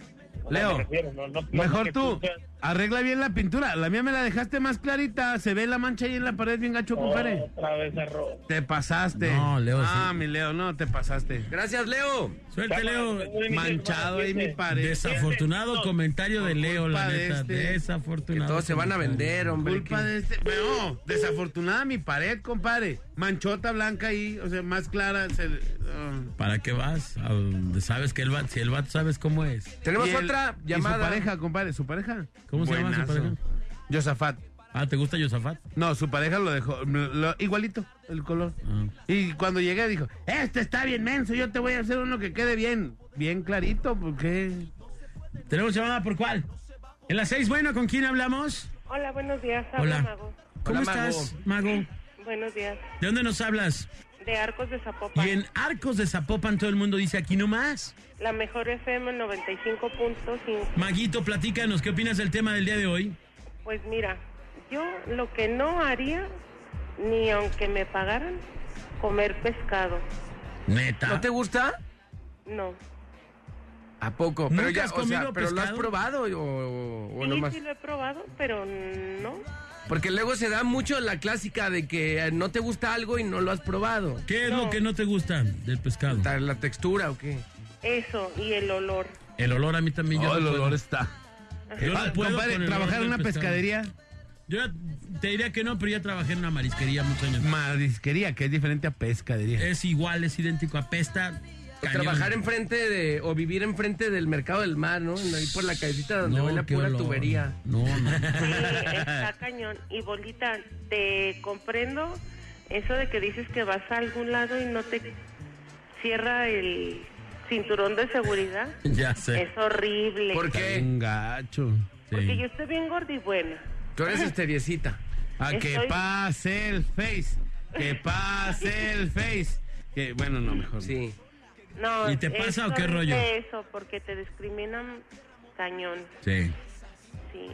Leo, me refiero, no- no- no Mejor tú, arregla bien la pintura. La mía me la dejaste más clarita. Se ve la mancha ahí en la pared bien gacho, compadre. Otra vez error. Te pasaste. No, Leo, Ah, sí. mi Leo, no, te pasaste. Gracias, Leo. Suerte, Leo. Manchado ahí mi pared. Desafortunado comentario de Leo, la neta. este. Desafortunado. Que todos se van a vender, hombre. Culpa que- de este. No, desafortunada mi pared, compadre. Manchota blanca ahí, o sea, más clara. se- ah. ¿Para qué vas? Sabes que el vato, si el vato sabes cómo es. Tenemos Y el- otra y llamada. su pareja, compadre, su pareja. ¿Cómo se llama su pareja? Yosafat. Ah, ¿te gusta Yosafat? No, su pareja lo dejó lo- igualito, el color. Ah. Y cuando llegué dijo, este está bien menso, yo te voy a hacer uno que quede bien, bien clarito, porque... ¿Tenemos llamada por cuál? En las seis, bueno, ¿con quién hablamos? Hola, buenos días. Habla Hola. Mago. ¿Cómo Hola, estás, Mago? Buenos días. ¿De dónde nos hablas? De Arcos de Zapopan. Y en Arcos de Zapopan todo el mundo dice aquí nomás. La mejor FM 95.5. Maguito, platícanos, ¿qué opinas del tema del día de hoy? Pues mira, yo lo que no haría, ni aunque me pagaran, comer pescado. Neta. ¿No te gusta? No. ¿A poco? ¿Nunca Pero ya, has o sea, comido ¿pero lo has probado o, o Sí, nomás? sí lo he probado, pero no. Porque luego se da mucho la clásica de que eh, no te gusta algo y no lo has probado. ¿Qué es lo que no te gusta del pescado? ¿La, la textura o qué? Eso, y el olor. El olor a mí también. yo no el puedo. olor está. Yo no Ah, puedo compadre, con el trabajar olor en una pescado. pescadería, Yo te diría que no, pero ya trabajé en una marisquería muchos años. marisquería, que es diferente a pescadería. Es igual, es idéntico, apesta. O cañón. trabajar enfrente de, o vivir enfrente del mercado del mar, ¿no? Ahí por la callecita donde No, huele a pura olor. tubería. No, no. Sí, *laughs* está cañón. Y bolita, te comprendo eso de que dices que vas a algún lado y no te cierra el cinturón de seguridad. *laughs* ya sé. Es horrible. ¿Por qué? bien gacho. Porque Sí. yo estoy bien gorda y buena. Tú eres esteriecita. A que Estoy- pase el face, que pase el face. Que, bueno, no, mejor. Sí. No, ¿Y te pasa o qué rollo? eso, porque te discriminan cañón. Sí, Sí.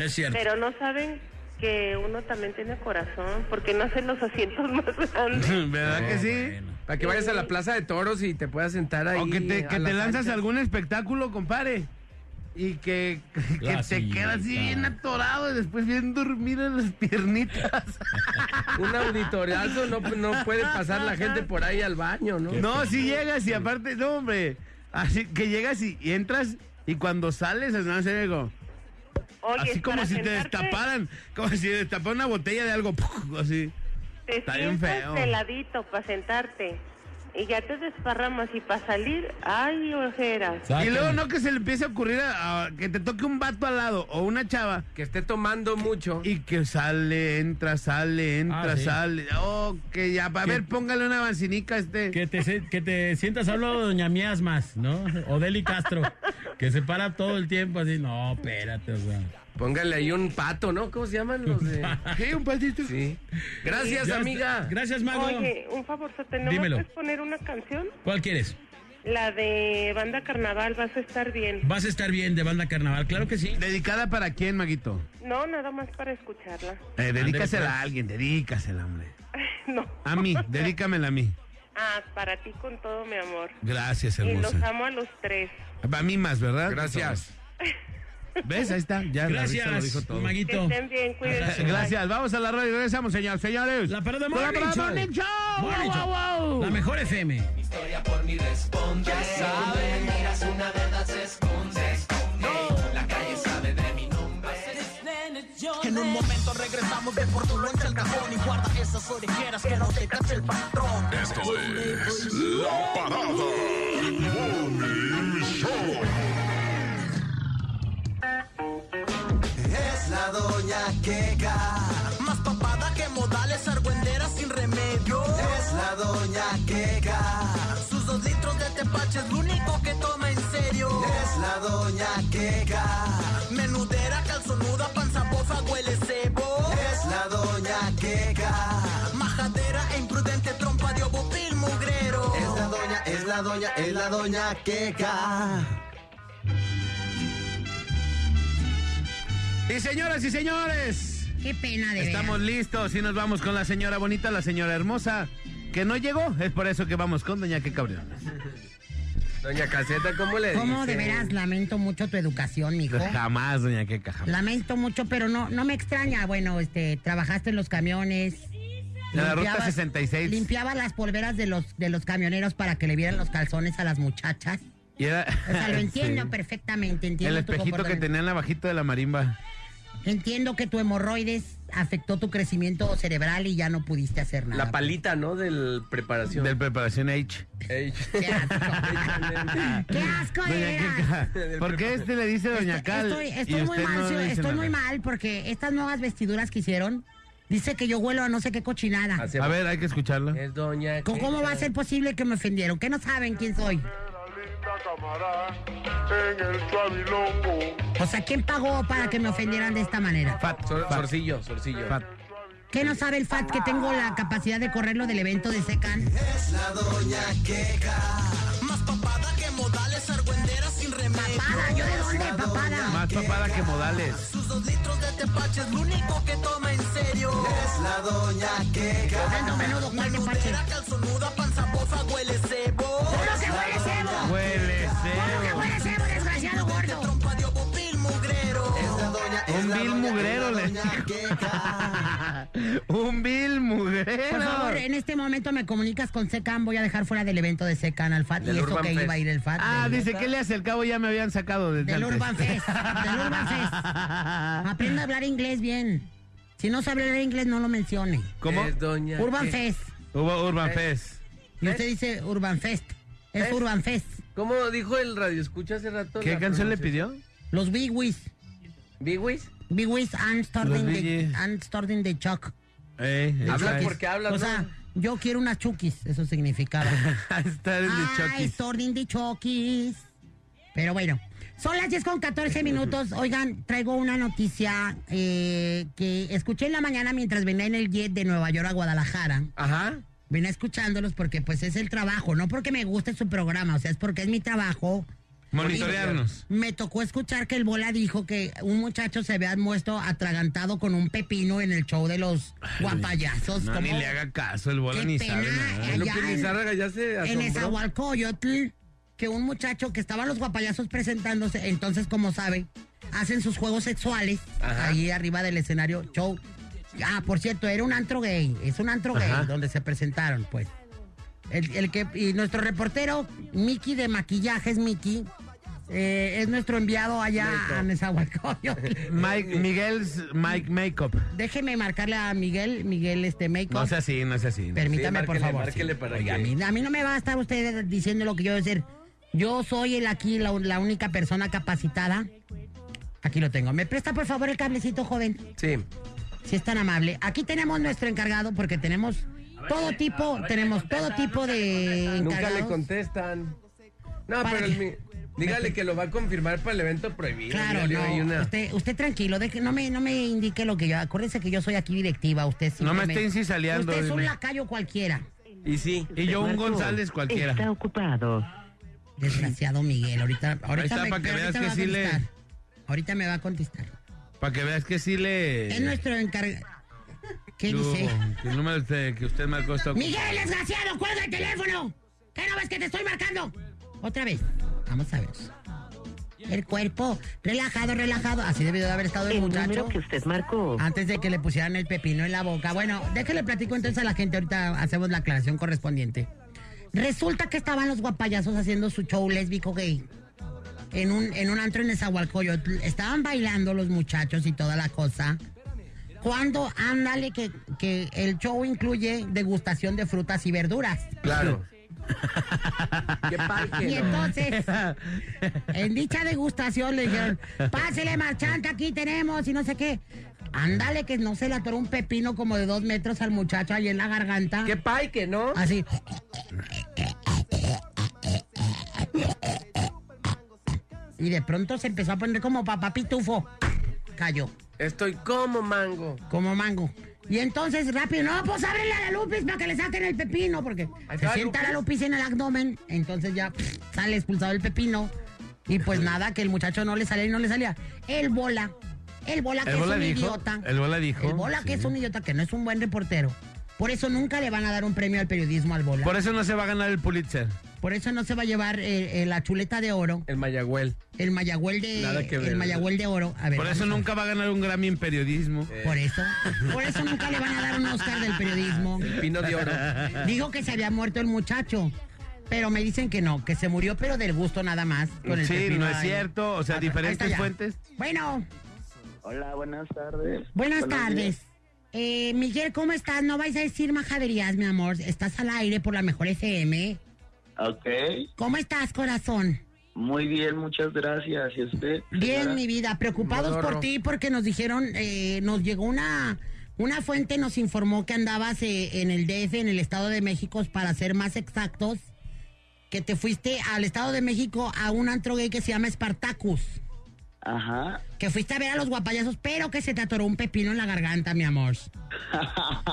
es cierto. Pero no saben que uno también tiene corazón, porque no hacen los asientos *laughs* más grandes. *laughs* ¿Verdad que sí? Bueno. Para que vayas a la plaza de toros y te puedas sentar ahí. O que te, que te lanzas a algún espectáculo, compadre. Y que, *laughs* que La te quedas así bien atorado y después bien dormido en las piernitas. *laughs* Un auditoriazo, no, no puede pasar la gente por ahí al baño, ¿no? No, si llegas y aparte, no, hombre. Así que llegas y, y entras y cuando sales, no sé, digo, Oye, así como si te destaparan, como si destaparan una botella de algo, *laughs* así. Te Está bien sientas feo. de ladito para sentarte. Y ya te desparramas y para salir, ay, ojeras. Y luego no que se le empiece a ocurrir a, a- que te toque un vato al lado o una chava Que esté tomando mucho. y que sale, entra, sale, entra, Ah, sí. sale. Oh, que ya, a ver, póngale una vacinica a este. Que te, se- que te sientas al lado de Doña Miasmas, ¿no? O Deli Castro, que se para todo el tiempo así. No, espérate, o sea. Póngale ahí un pato, ¿no? ¿Cómo se llaman los de...? *laughs* Sí, un patito. Sí. Gracias, amiga. está. Gracias, Mago. Oye, un favor, ¿no Dímelo. puedes poner una canción? ¿Cuál quieres? La de Banda Carnaval, vas a estar bien. Vas a estar bien de banda carnaval, claro que sí. ¿Dedicada para quién, Maguito? No, nada más para escucharla. Eh, dedícasela pues. a alguien, dedícasela, hombre. *laughs* no. A mí, dedícamela a mí. Ah, para ti con todo mi amor. Gracias, Y los hermosa. amo a los tres. A mí más, ¿verdad? Gracias. ¿Ves? Ahí está. Ya la risa lo Gracias, dijo todo. Que Maguito. estén bien, cuídense. Gracias. Vamos a la radio y regresamos, señores. Señores. La parada Morning parada Show. Morning Show. Morning Wow, Show. wow, wow. La mejor FM. Historia por mi responde. Ya saben, miras una verdad se esconde. Ey, la calle sabe de mi nombre. En un momento regresamos de por tu loncha al cajón y guarda esas orejeras que no te cache el patrón. Esto es La Parada Morning doña Queca. Más papada que modales, argüendera sin remedio. Es la doña Queca. Sus dos litros de tepache es lo único que toma en serio. Es la doña Queca. Menudera, calzonuda, panza bofa, huele cebo. Es la doña Queca. Majadera e imprudente, trompa de ovo, pil mugrero. Es la doña, es la la doña, es la doña Queca. Y señoras y señores, Qué pena de estamos listos y nos vamos con la señora bonita, la señora hermosa, que no llegó. Es por eso que vamos con doña Queca Briones. Doña Caseta, ¿cómo le ¿Cómo de veras lamento mucho tu educación, mijo? Jamás, doña Queca, jamás. Lamento mucho, pero no, no me extraña. Bueno, este, trabajaste en los camiones. En la ruta limpiabas- 66. Limpiaba las polveras de los, de los camioneros para que le vieran los calzones a las muchachas. Y era- O sea, lo *laughs* entiendo Sí. perfectamente. Entiendo El tu espejito que tenía en la bajita de la marimba. Entiendo que tu hemorroides afectó tu crecimiento cerebral y ya no pudiste hacer nada. La palita, ¿no? Del preparación. Del preparación H. *laughs* Ey. ¡Qué asco de veras! Queca, ¿por qué este le dice doña Cal? Estoy, muy mal, no sí, estoy nada? muy mal porque estas nuevas vestiduras que hicieron dice que yo huelo a no sé qué cochinada. A ver, hay que escucharlo. Es doña ¿Cómo, cómo va a ser posible que me ofendieron? ¿Que no saben quién soy? O sea, ¿quién pagó para que me ofendieran de esta manera? Sor- Sorcillo, sorcillo. ¿Qué no sabe el FAT que tengo la capacidad de correrlo del evento de Secan? Es la doña Queca. Más papada que modales, argüendera sin remedio. Papada, ¿yo de dónde, papada? Más papada que modales. Sus dos litros de tepache es lo único que toma en serio. Es la doña Queca. Dando menudo, ¿cuál tepache? Calzonuda, panza bofa, huele cebo. ¿Cómo que huele cebo? Huele vil mugrero, le. *laughs* Un vil mugrero. Por favor, en este momento me comunicas con Secan. Voy a dejar fuera del evento de Secan al FAT. Del y eso Urban que Fest. iba a ir el FAT. Ah, del- dice que le hace el cabo ya me habían sacado desde Del antes. Urban Fest. Del Urban Fest. *laughs* Aprenda a hablar inglés bien. Si no sabe hablar inglés, no lo mencione. ¿Cómo? Es doña Urban. Fest. Hubo Urban Eh. Fest. Y usted dice Urban Fest. Es ¿Fest? Urban Fest. ¿Cómo dijo el radio escucha hace rato? ¿Qué la canción le pronunciación? pidió? Los Big Wiz. ¿Big Wiz? Big Wiz and starting, the, Chuck. Eh, Habla exacto. porque habla, O ¿no? sea, yo quiero unas chukis. Eso significaba. *laughs* En Chucky's. starting the chukis. Pero bueno. Son las 10 con 14 minutos. Oigan, traigo una noticia eh, que escuché en la mañana mientras venía en el jet de Nueva York a Guadalajara. Ajá. Venía escuchándolos porque pues es el trabajo, no porque me guste su programa, o sea, es porque es mi trabajo. Monitorearnos. Me tocó escuchar que el Bola dijo que un muchacho se había muerto atragantado con un pepino en el show de los guapayazos. No, ni le haga caso, el bola ni pena, sabe nada. allá en- Lizárraga ya se en. Esahualcoyotl, que un muchacho que estaban los guapayazos presentándose, entonces, como sabe, hacen sus juegos sexuales Ajá. ahí arriba del escenario show. Ah, por cierto, era un antro gay, es un antro gay donde se presentaron, pues. El, el que, y nuestro reportero, Mickey de Maquillajes, Mickey, eh, es nuestro enviado allá a Nezahualcóyotl. *laughs* Mike, Miguel's Mike Makeup. Déjeme marcarle a Miguel, Miguel este Makeup. No sea así, no sea así. Permítame, Sí, por favor. márquele para Oiga, a, mí, a mí no me va a estar usted diciendo lo que yo voy a decir. Yo soy el aquí, la, la única persona capacitada. Aquí lo tengo. ¿Me presta, por favor, el cablecito, joven? Sí. Si es tan amable. Aquí tenemos nuestro encargado porque tenemos todo tipo, tenemos todo tipo de Nunca le contestan. No, pero el mi- dígale que lo va a confirmar para el evento prohibido. Claro, no. una- Usted, usted tranquilo, deje- no me, no me indique lo que yo. Acuérdese que yo soy aquí directiva. Usted No me esté incisaleando, Usted es un dime. lacayo cualquiera. Y sí. Y yo un González cualquiera. Está ocupado. Desgraciado Miguel, ahorita, ahorita está, me, para que ahorita veas que va a sí le- contestar. Ahorita me va a contestar. Para que veas que sí le... Es nuestro encargado. ¿Qué Yo- dice? que El número de- que usted marcó está... Miguel, desgraciado, cuelga el teléfono. ¿Qué no ves que te estoy marcando? Otra vez. Vamos a ver. El cuerpo, relajado, relajado. Así debió de haber estado el, El muchacho. número que usted marcó. Antes de que le pusieran el pepino en la boca. Bueno, déjale platico entonces a la gente. Ahorita hacemos la aclaración correspondiente. Resulta que estaban los guapayazos haciendo su show lésbico gay. En un, en un antro en Nezahualcóyotl. Estaban bailando los muchachos y toda la cosa. Cuando, ándale, que, que el show incluye degustación de frutas y verduras. Claro. *laughs* Qué parque, Y ¿no? entonces, *laughs* en dicha degustación le dijeron, pásele marchante, aquí tenemos y no sé qué. Ándale, que no se le atoró un pepino como de dos metros al muchacho ahí en la garganta. Qué paique, ¿no? Así. Y de pronto se empezó a poner como papá pitufo. Cayó. Estoy como mango. Como mango. Y entonces, rápido, no, pues ábrele a la Lupis para que le saquen el pepino, porque se sienta la Lupis en el abdomen, entonces ya pff, sale expulsado el pepino. Y pues nada, que el muchacho no le salía y no le salía. El bola, el bola que El es un dijo, idiota. el bola dijo, El bola que es un idiota, que no es un buen reportero. Por eso nunca le van a dar un premio al periodismo al bola. Por eso no se va a ganar el Pulitzer. Por eso no se va a llevar eh, eh, la chuleta de oro, El Mayagüel. el mayagüel de, Nada que ver. el mayagüel de oro. A ver, Por eso vamos a- nunca va a ganar un Grammy en periodismo. Por eso. Por eso nunca le van a dar un Oscar del periodismo. Pino de oro. Dijo que se había muerto el muchacho. Pero me dicen que no, que se murió, pero del gusto nada más. Con el Sí, pepino no es ahí. cierto. O sea, Ah, ahí está diferentes ya. fuentes. Bueno, Hola, buenas tardes. buenas Buenos tardes. días. Eh, Miguel, ¿cómo estás? No vais a decir majaderías, mi amor. Estás al aire por la mejor FM. Ok, ¿Cómo estás, corazón? muy bien, muchas gracias. ¿Y usted? Bien, señora? mi vida. Preocupados por ti porque nos dijeron, eh, nos llegó una, una fuente, nos informó que andabas eh, en el DF, en el Estado de México, para ser más exactos, que te fuiste al Estado de México a un antro gay que se llama Spartacus. Ajá. Que fuiste a ver a los guapayazos, pero que se te atoró un pepino en la garganta, mi amor. *laughs*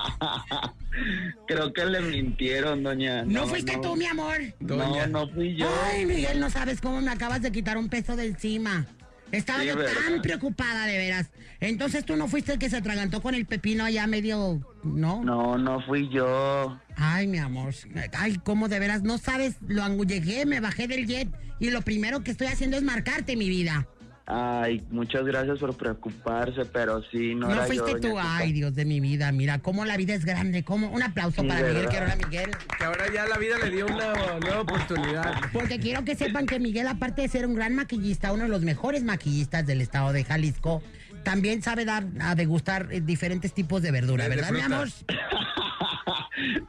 Creo que le mintieron, doña. ¿No, fuiste tú, mi amor? No, no fui yo. Ay, Miguel, no sabes cómo me acabas de quitar un peso de encima. Estaba Sí, yo ¿verdad? tan preocupada, de veras. Entonces tú no fuiste el que se atragantó con el pepino allá medio, ¿no? No, no fui yo. Ay, mi amor. Ay, cómo de veras, no sabes, lo angu- llegué, me bajé del jet y lo primero que estoy haciendo es marcarte mi vida. Ay, muchas gracias por preocuparse, pero sí, no, No, era fuiste yo, tú, doña ay, Dios de mi vida, mira cómo la vida es grande, cómo un aplauso Sí, para Miguel, ¿verdad? que ahora Miguel. Que ahora ya la vida le dio una nueva oportunidad. Porque quiero que sepan que Miguel, aparte de ser un gran maquillista, uno de los mejores maquillistas del estado de Jalisco, también sabe dar a degustar eh, diferentes tipos de verdura, ¿verdad, mi amor? *laughs*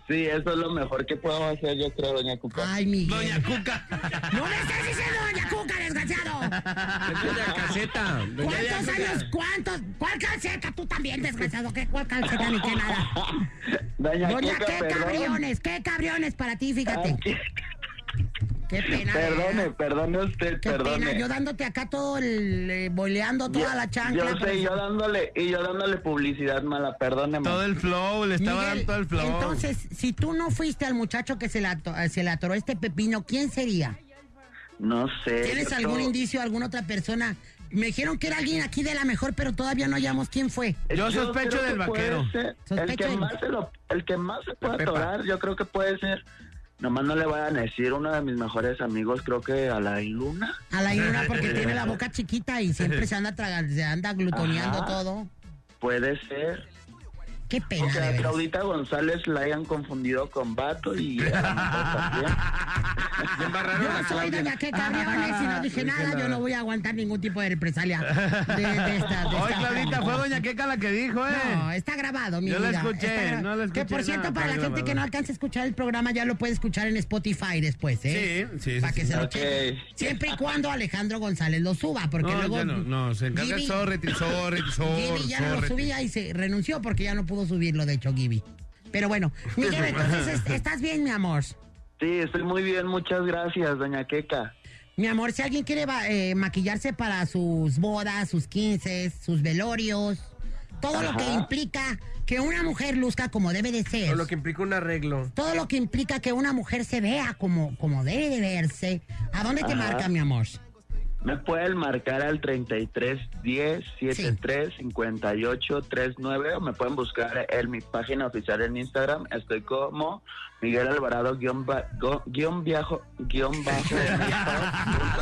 Sí, eso es lo mejor que puedo hacer, yo creo, doña Cuca. Ay, Miguel. Doña Cuca. ¡No me estés diciendo Doña Cuca, desgraciado! Caseta. ¿Cuántos años? ¿Cuántos? ¿Cuál calceta? Tú también, desgraciado. ¿Qué, ¿Cuál calceta ni qué nada? Doña, Doña, Cuca, qué perdón. cabriones, qué cabriones para ti, fíjate. Qué pena. Perdone, perdone usted, Qué perdone. pena, yo dándote acá todo el, eh, boleando toda Yo- la chancla. Yo pero- sé, yo dándole, y yo dándole publicidad mala, perdóneme. Todo el flow, le estaba Miguel, dando todo el flow. Entonces, si tú no fuiste al muchacho que se le, ato- se le atoró este pepino, ¿quién sería? No sé. ¿Tienes algún indicio, alguna otra persona? Me dijeron que era alguien aquí de la mejor, pero todavía no hallamos quién fue. Yo sospecho del vaquero. ser El que, del- más se lo, el que más se puede atorar, yo creo que puede ser. Nomás no le vayan a decir uno de mis mejores amigos, creo que a la Luna. A la Inuna porque tiene la boca chiquita y siempre se anda tragando, se anda glutoneando Ajá. todo. Puede ser. Qué pena, O que de a. Claudita González la hayan confundido con Vato y. *laughs* Yo soy doña que cabriones y no dije nada, yo no voy a aguantar ningún tipo de represalia de, de esta. de Oye, esta- Claudita, fue Doña Queca la que dijo, ¿eh? No, está grabado, mi Yo la vida. escuché, no la Que escuché, por cierto, no, para la gente que no alcanza a escuchar el programa, ya lo puede escuchar en Spotify después, ¿eh? Sí, sí, sí, Para que sí. se lo Ok. cheque. Siempre y cuando Alejandro González lo suba, porque No, luego. ya no, no, se encarga Sorrety, Sorrety, Gibi ya no lo subía y se renunció porque ya no pudo subirlo, de hecho, Gibi. Pero bueno, *laughs* Miguel, entonces, es- ¿estás bien, mi amor? Sí, estoy muy bien, muchas gracias, doña Queca. Mi amor, si alguien quiere eh, maquillarse para sus bodas, sus 15, sus velorios, todo lo que implica que una mujer luzca como debe de ser. O lo que implica un arreglo. todo lo que implica que una mujer se vea como, como debe de verse. ¿A dónde te marca, mi amor? Me pueden marcar al 33 10 73 58 39 o me pueden buscar en mi página oficial en Instagram. Estoy como Miguel Alvarado guion, ba- go- guion viajo guion bajo. *laughs*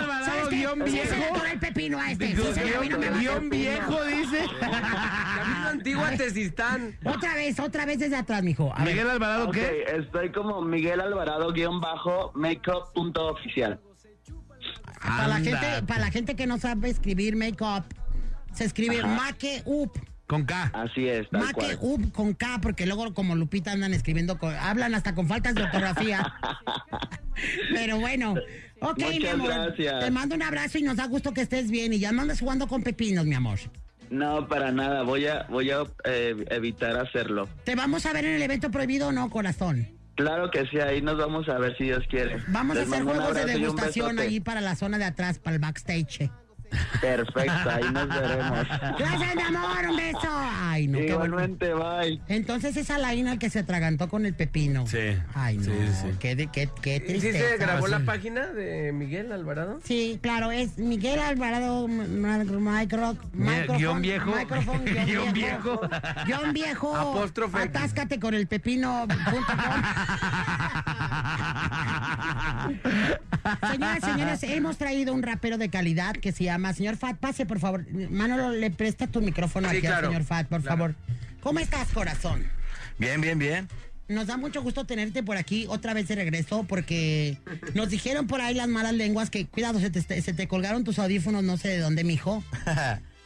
Alvarado, guion viejo. el pepino a este. Guión viejo, dice. *laughs* Camino antiguo a Tezistán. Otra vez, otra vez desde atrás, mijo. Miguel Alvarado, ¿qué? estoy como Miguel Alvarado guion bajo makeup punto oficial. Para la, gente, para la gente que no sabe escribir make-up, se escribe Ajá. make up. Con K. Así es, tal Make cual. up con K, porque luego como Lupita andan escribiendo, con- hablan hasta con faltas de ortografía. *laughs* Pero bueno, ok, mi Muchas amor. gracias. Te mando un abrazo y nos da gusto que estés bien. Y ya no andas jugando con pepinos, mi amor. No, para nada. Voy a voy a eh, evitar hacerlo. ¿Te vamos a ver en el evento prohibido o no, corazón? Claro que sí, ahí nos vamos a ver si Dios quiere. Vamos a hacer juegos de degustación ahí para la zona de atrás, para el backstage. Perfecto, ahí nos veremos. Gracias, mi amor, un beso. Ay, no, qué bueno. Igualmente, bye. Entonces es Alain el que se atragantó con el pepino. Sí. Ay, no. Sí, sí. Qué, de- qué, qué ¿Sí tristeza. se grabó la página de Miguel Alvarado? Sí, claro, es Miguel Alvarado micro, guion viejo. *laughs* guion, Guión viejo. viejo. Guión viejo. Apóstrofe. Atáscate con el pepino. punto com. *laughs* Señoras, señores, hemos traído un rapero de calidad que se llama Señor Fat. Pase, por favor. Manolo, le presta tu micrófono Sí, aquí claro. al señor Fat, por Claro. favor. ¿Cómo estás, corazón? Bien, bien, bien. Nos da mucho gusto tenerte por aquí otra vez de regreso porque nos dijeron por ahí las malas lenguas que, cuidado, se te, se te colgaron tus audífonos, no sé de dónde, mijo. *laughs*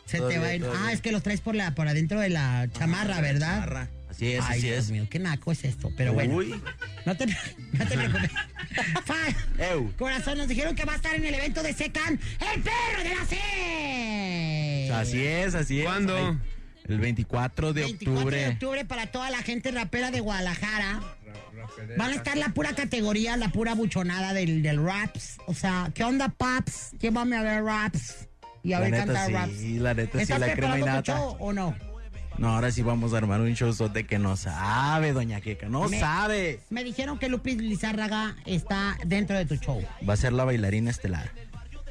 Se te va Ah, bien. es que los traes por la por adentro de la chamarra, ¿verdad? chamarra. Así es, Ay, así Dios es. mío, qué naco es esto. Pero bueno, Uy. no te, no te preocupes. *laughs* Fa- Eu. Corazón, nos dijeron que va a estar en el evento de Secan, el perro de la C. Así es, así es. ¿Cuándo? Ay, El 24 de 24 octubre. de octubre para toda la gente rapera de Guadalajara. Van a estar la pura categoría, la pura buchonada del, del raps. O sea, ¿qué onda, paps? Llévame a ver raps. Y a La ver neta, cantar sí, raps. la neta, sí, ¿Estás la crema y preparando show o no? No, ahora sí vamos a armar un showzote que no sabe, doña Queca, no Me- sabe. Me dijeron que Lupis Lizárraga está dentro de tu show. Va a ser la bailarina estelar.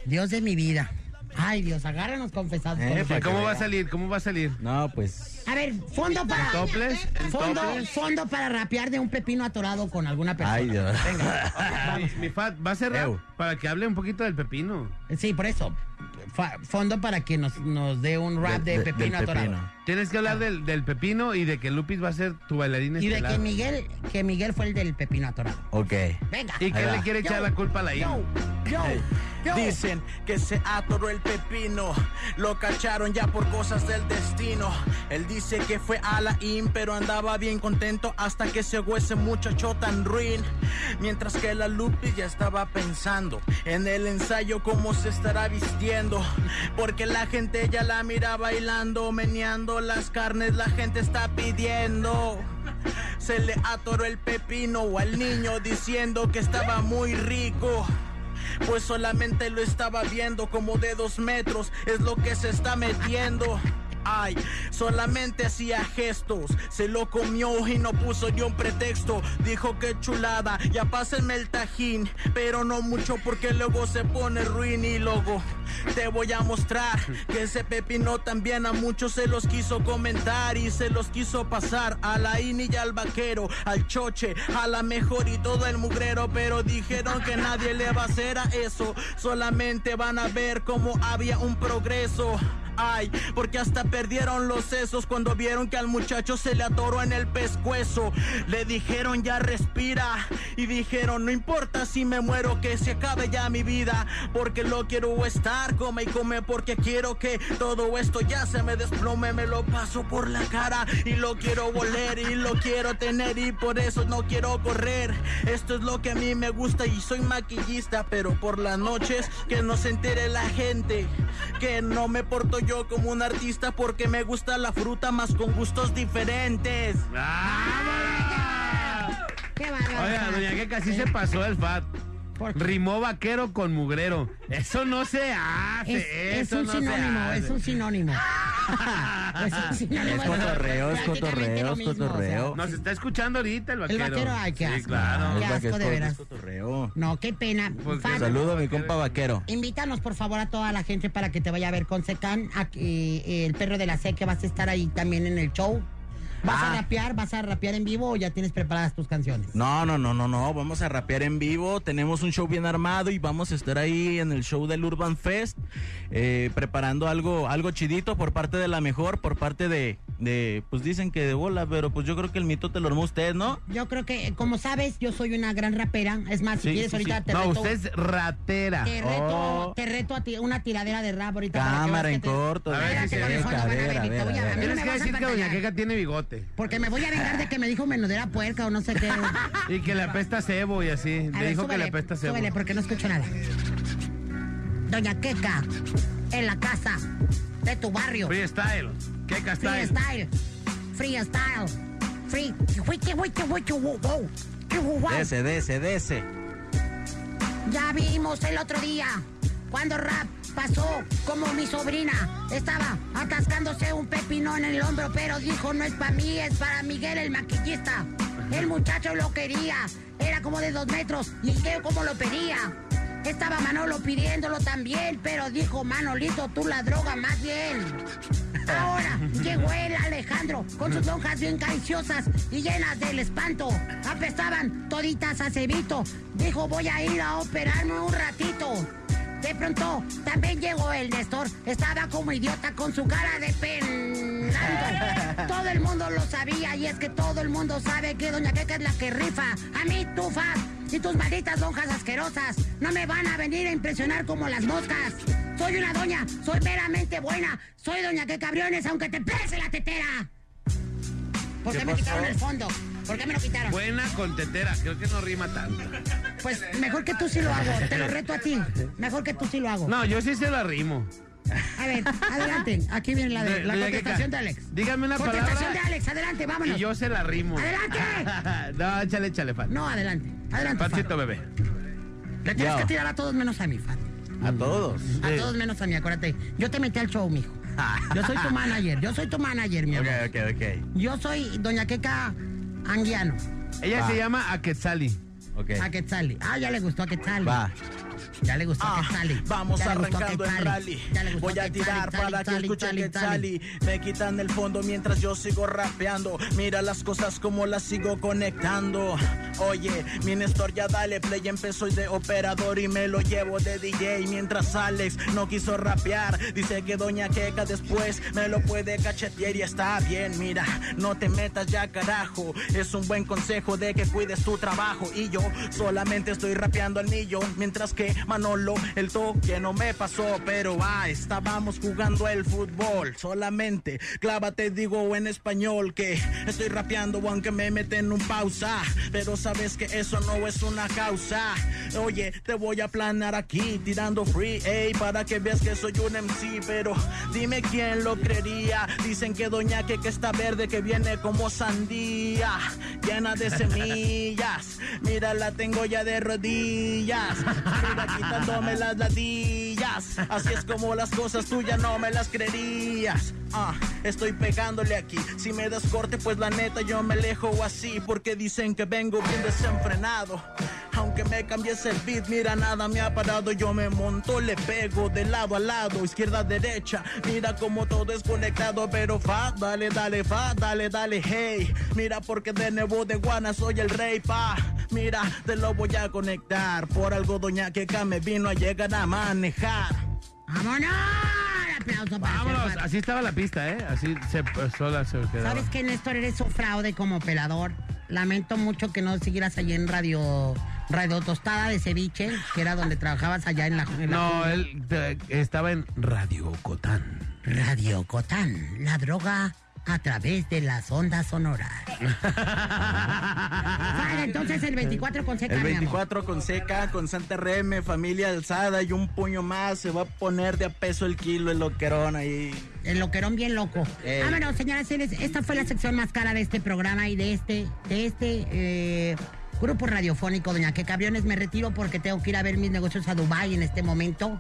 Dios de mi vida. Ay, Dios, agárranos confesados. Eh, por ¿Y favor. ¿Cómo va a salir? ¿Cómo va a salir? No, pues. A ver, fondo para. ¿Toples? ¿En Fondo, toples? fondo para rapear de un pepino atorado con alguna persona. Ay, Dios. *laughs* Mi, mi Fat, va a ser rap Eu. para que hable un poquito del pepino. Sí, por eso. Fa- fondo para que nos, nos dé un rap de, De- de- pepino atorado. pepino. Tienes que hablar del, del pepino y de que Lupis va a ser tu bailarina Y de que Miguel, que Miguel fue el del pepino atorado. Ok. Venga. ¿Y que le quiere echar Yo, la culpa a la hija? yo, yo. Dicen que se atoró el pepino, lo cacharon ya por cosas del destino. Él dice que fue a la IN, pero andaba bien contento hasta que se ese muchacho tan ruin. Mientras que la Lupi ya estaba pensando en el ensayo cómo se estará vistiendo. Porque la gente ya la mira bailando, meneando las carnes, la gente está pidiendo. Se le atoró el pepino al niño diciendo que estaba muy rico. Pues solamente lo estaba viendo como de dos metros, es lo que se está metiendo. Ay, solamente hacía gestos, se lo comió y no puso yo un pretexto. Dijo que chulada, ya pásenme el tajín, pero no mucho porque luego se pone ruin y luego te voy a mostrar que ese pepino también a muchos se los quiso comentar y se los quiso pasar a la INI y al vaquero, al choche, a la mejor y todo el mugrero, pero dijeron que nadie le va a hacer a eso, solamente van a ver cómo había un progreso. Ay, porque hasta perdieron los sesos cuando vieron que al muchacho se le atoró en el pescuezo. Le dijeron ya respira y dijeron no importa si me muero que se acabe ya mi vida porque lo quiero estar come y come porque quiero que todo esto ya se me desplome me lo paso por la cara y lo quiero voler y lo quiero tener y por eso no quiero correr. Esto es lo que a mí me gusta y soy maquillista pero por las noches que no se entere la gente que no me porto yo como un artista porque me gusta la fruta más con gustos diferentes. Qué bárbaro. Oiga, doña que casi se pasó el Fat. Rimó vaquero con mugrero. Eso no se hace. Es, es eso un no se sinónimo, hace. es un sinónimo. *laughs* es un sinónimo. Es cotorreo, es cotorreo, es mismo, o sea. cotorreo. Nos está escuchando ahorita el El vaquero. vaquero, ay, qué Sí, asco. claro. Qué Es asco, de vaquero, veras. es cotorreo. No, qué pena. Fat, Saludo a mi compa vaquero. Invítanos por favor a toda la gente para que te vaya a ver con Secan, a- eh, el perro de la C que vas a estar ahí también en el show. ¿Vas a Ah. rapear? ¿Vas a rapear en vivo o ya tienes preparadas tus canciones? No, no, no, no, no. Vamos a rapear en vivo. Tenemos un show bien armado y vamos a estar ahí en el show del Urban Fest eh, preparando algo, algo chidito por parte de la mejor, por parte de, de, pues dicen que de bola, pero pues yo creo que el mito te lo armó usted, ¿no? Yo creo que, como sabes, yo soy una gran rapera. Es más, si Sí, quieres sí, ahorita sí. te No, reto. usted es ratera. Te reto, Oh. te reto a ti una tiradera de rap ahorita. Cámara en corto. A ver, si no Tienes me que decir que doña Queca tiene bigote. Porque me voy a vengar de que me dijo menudera puerca o no sé qué. *laughs* Y que le apesta cebo y así. A Le ver, dijo que le apesta cebo. súbele, porque no escucho nada. Doña Queca, en la casa de tu barrio. Freestyle. Style. Freestyle. Freestyle. Free. Wiki, wiki, wiki, wow. Dese, dese, dese. Ya vimos el otro día cuando rap pasó como mi sobrina. Estaba atascándose un pepinón en el hombro, pero dijo, no es para mí, es para Miguel el maquillista. El muchacho lo quería, era como de dos metros y que como lo pedía. Estaba Manolo pidiéndolo también, pero dijo, Manolito, tú la droga más bien. Ahora llegó el Alejandro con sus lonjas bien cariciosas y llenas del espanto. Apestaban toditas a cebito. Dijo, voy a ir a operarme un ratito. De pronto también llegó el Néstor. Estaba como idiota con su cara de penando. Todo el mundo lo sabía y es que todo el mundo sabe que Doña Queca es la que rifa. A mí, tufas y tus malditas lonjas asquerosas no me van a venir a impresionar como las moscas. Soy una doña, soy veramente buena. Soy Doña Queca Briones, aunque te pese la tetera. ¿Por ¿Qué qué me pasó? quitaron el fondo? ¿Por qué me lo quitaron? Buena con tetera, creo que no rima tanto. Pues mejor que tú sí lo hago, te lo reto a ti. Mejor que tú sí lo hago. No, yo sí se la rimo. A ver, adelante. Aquí viene la, de, la Doña contestación de Alex. Dígame una Contestación palabra. de Alex, adelante, vámonos. Y yo se la rimo. ¡Adelante! *laughs* no, échale, échale, fan. No, adelante. Adelante, Pancito bebé. Le tienes que tirar a todos menos a mí, Fan. A todos. A todos menos a mí, acuérdate. Yo te metí al show, mijo. *laughs* Yo soy tu manager, yo soy tu manager, mi amor. Ok, ok, ok. Yo soy Doña Queca Anguiano. Ella Va. se llama Aquetzali. Ok. A Quetzali. Ah, ya le gustó a Quetzali. Va. Ya le gustó a Ah, Quetzali. Vamos Ya arrancando Quetzali. rally. Ya le gustó Voy a tirar para que escuchen que. Sally. Me quitan el fondo mientras yo sigo rapeando. Mira las cosas como las sigo conectando. Oye, mi Néstor ya dale play. Empezó de operador y me lo llevo de DJ. Mientras Alex no quiso rapear. Dice que Doña Queca después me lo puede cachetear y está bien. Mira, no te metas ya carajo. Es un buen consejo de que cuides tu trabajo. Y yo solamente estoy rapeando al millón. Mientras que Manolo, el toque no me pasó. Pero ah, estábamos jugando el fútbol. Solamente clávate, digo en español que estoy rapeando aunque me meten un pausa. Pero sabes que eso no es una causa. Oye, te voy a planar aquí tirando free, ey, para que veas que soy un MC. Pero dime quién lo creería. Dicen que Doña que está verde, que viene como sandía, llena de *laughs* semillas. Mira, la tengo ya de rodillas. Mira, quitándome las ladillas. Así es como las cosas tuyas no me las creerías. Ah, estoy pegándole aquí. Si me das corte, pues la neta yo me alejo así. Porque dicen que vengo bien desenfrenado. Aunque me cambies el beat, mira, nada me ha parado. Yo me monto, le pego de lado a lado, izquierda, derecha. Mira como todo es conectado, pero fa, dale, dale, fa, dale, dale, hey. Mira, porque de nuevo de Guana soy el rey, pa. Mira, te lo voy a conectar. Por algo, doña Queca me vino a llegar a manejar. ¡Vámonos! Aplauso para Vámonos, así estaba la pista, ¿eh? Así se, sola se quedaba. ¿Sabes qué, Néstor? Eres un fraude como operador. Lamento mucho que no siguieras allí en Radio Radio Tostada de Ceviche, que era donde trabajabas allá en la... en la No, él estaba en Radio Cotán. Radio Cotán, la droga a través de las ondas sonoras. *laughs* Vale, entonces el 24 con seca, El mi amor. 24 con seca, con Santa Reme, familia alzada y un puño más. Se va a poner de a peso el kilo el loquerón ahí. El loquerón bien loco. Ey. Vámonos, señoras y señores. Esta fue la sección más cara de este programa y de este, de este eh, grupo radiofónico, Doña Que Cabriones. Me retiro porque tengo que ir a ver mis negocios a Dubai en este momento.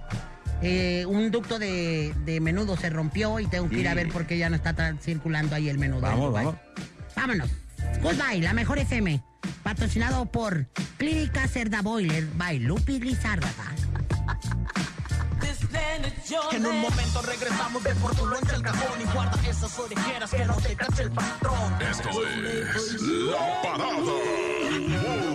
Eh, un ducto de, de menudo se rompió y tengo que ir a ver por qué ya no está tra- circulando ahí el menudo. en Vamos, vamos. Vámonos. Goodbye, la mejor FM. Patrocinado por Clínica Cerda Boiler by Lupi Lizárraga. En un momento regresamos de por tu al cajón y guarda esas orejeras que no te cache el patrón. Esto es La Parada.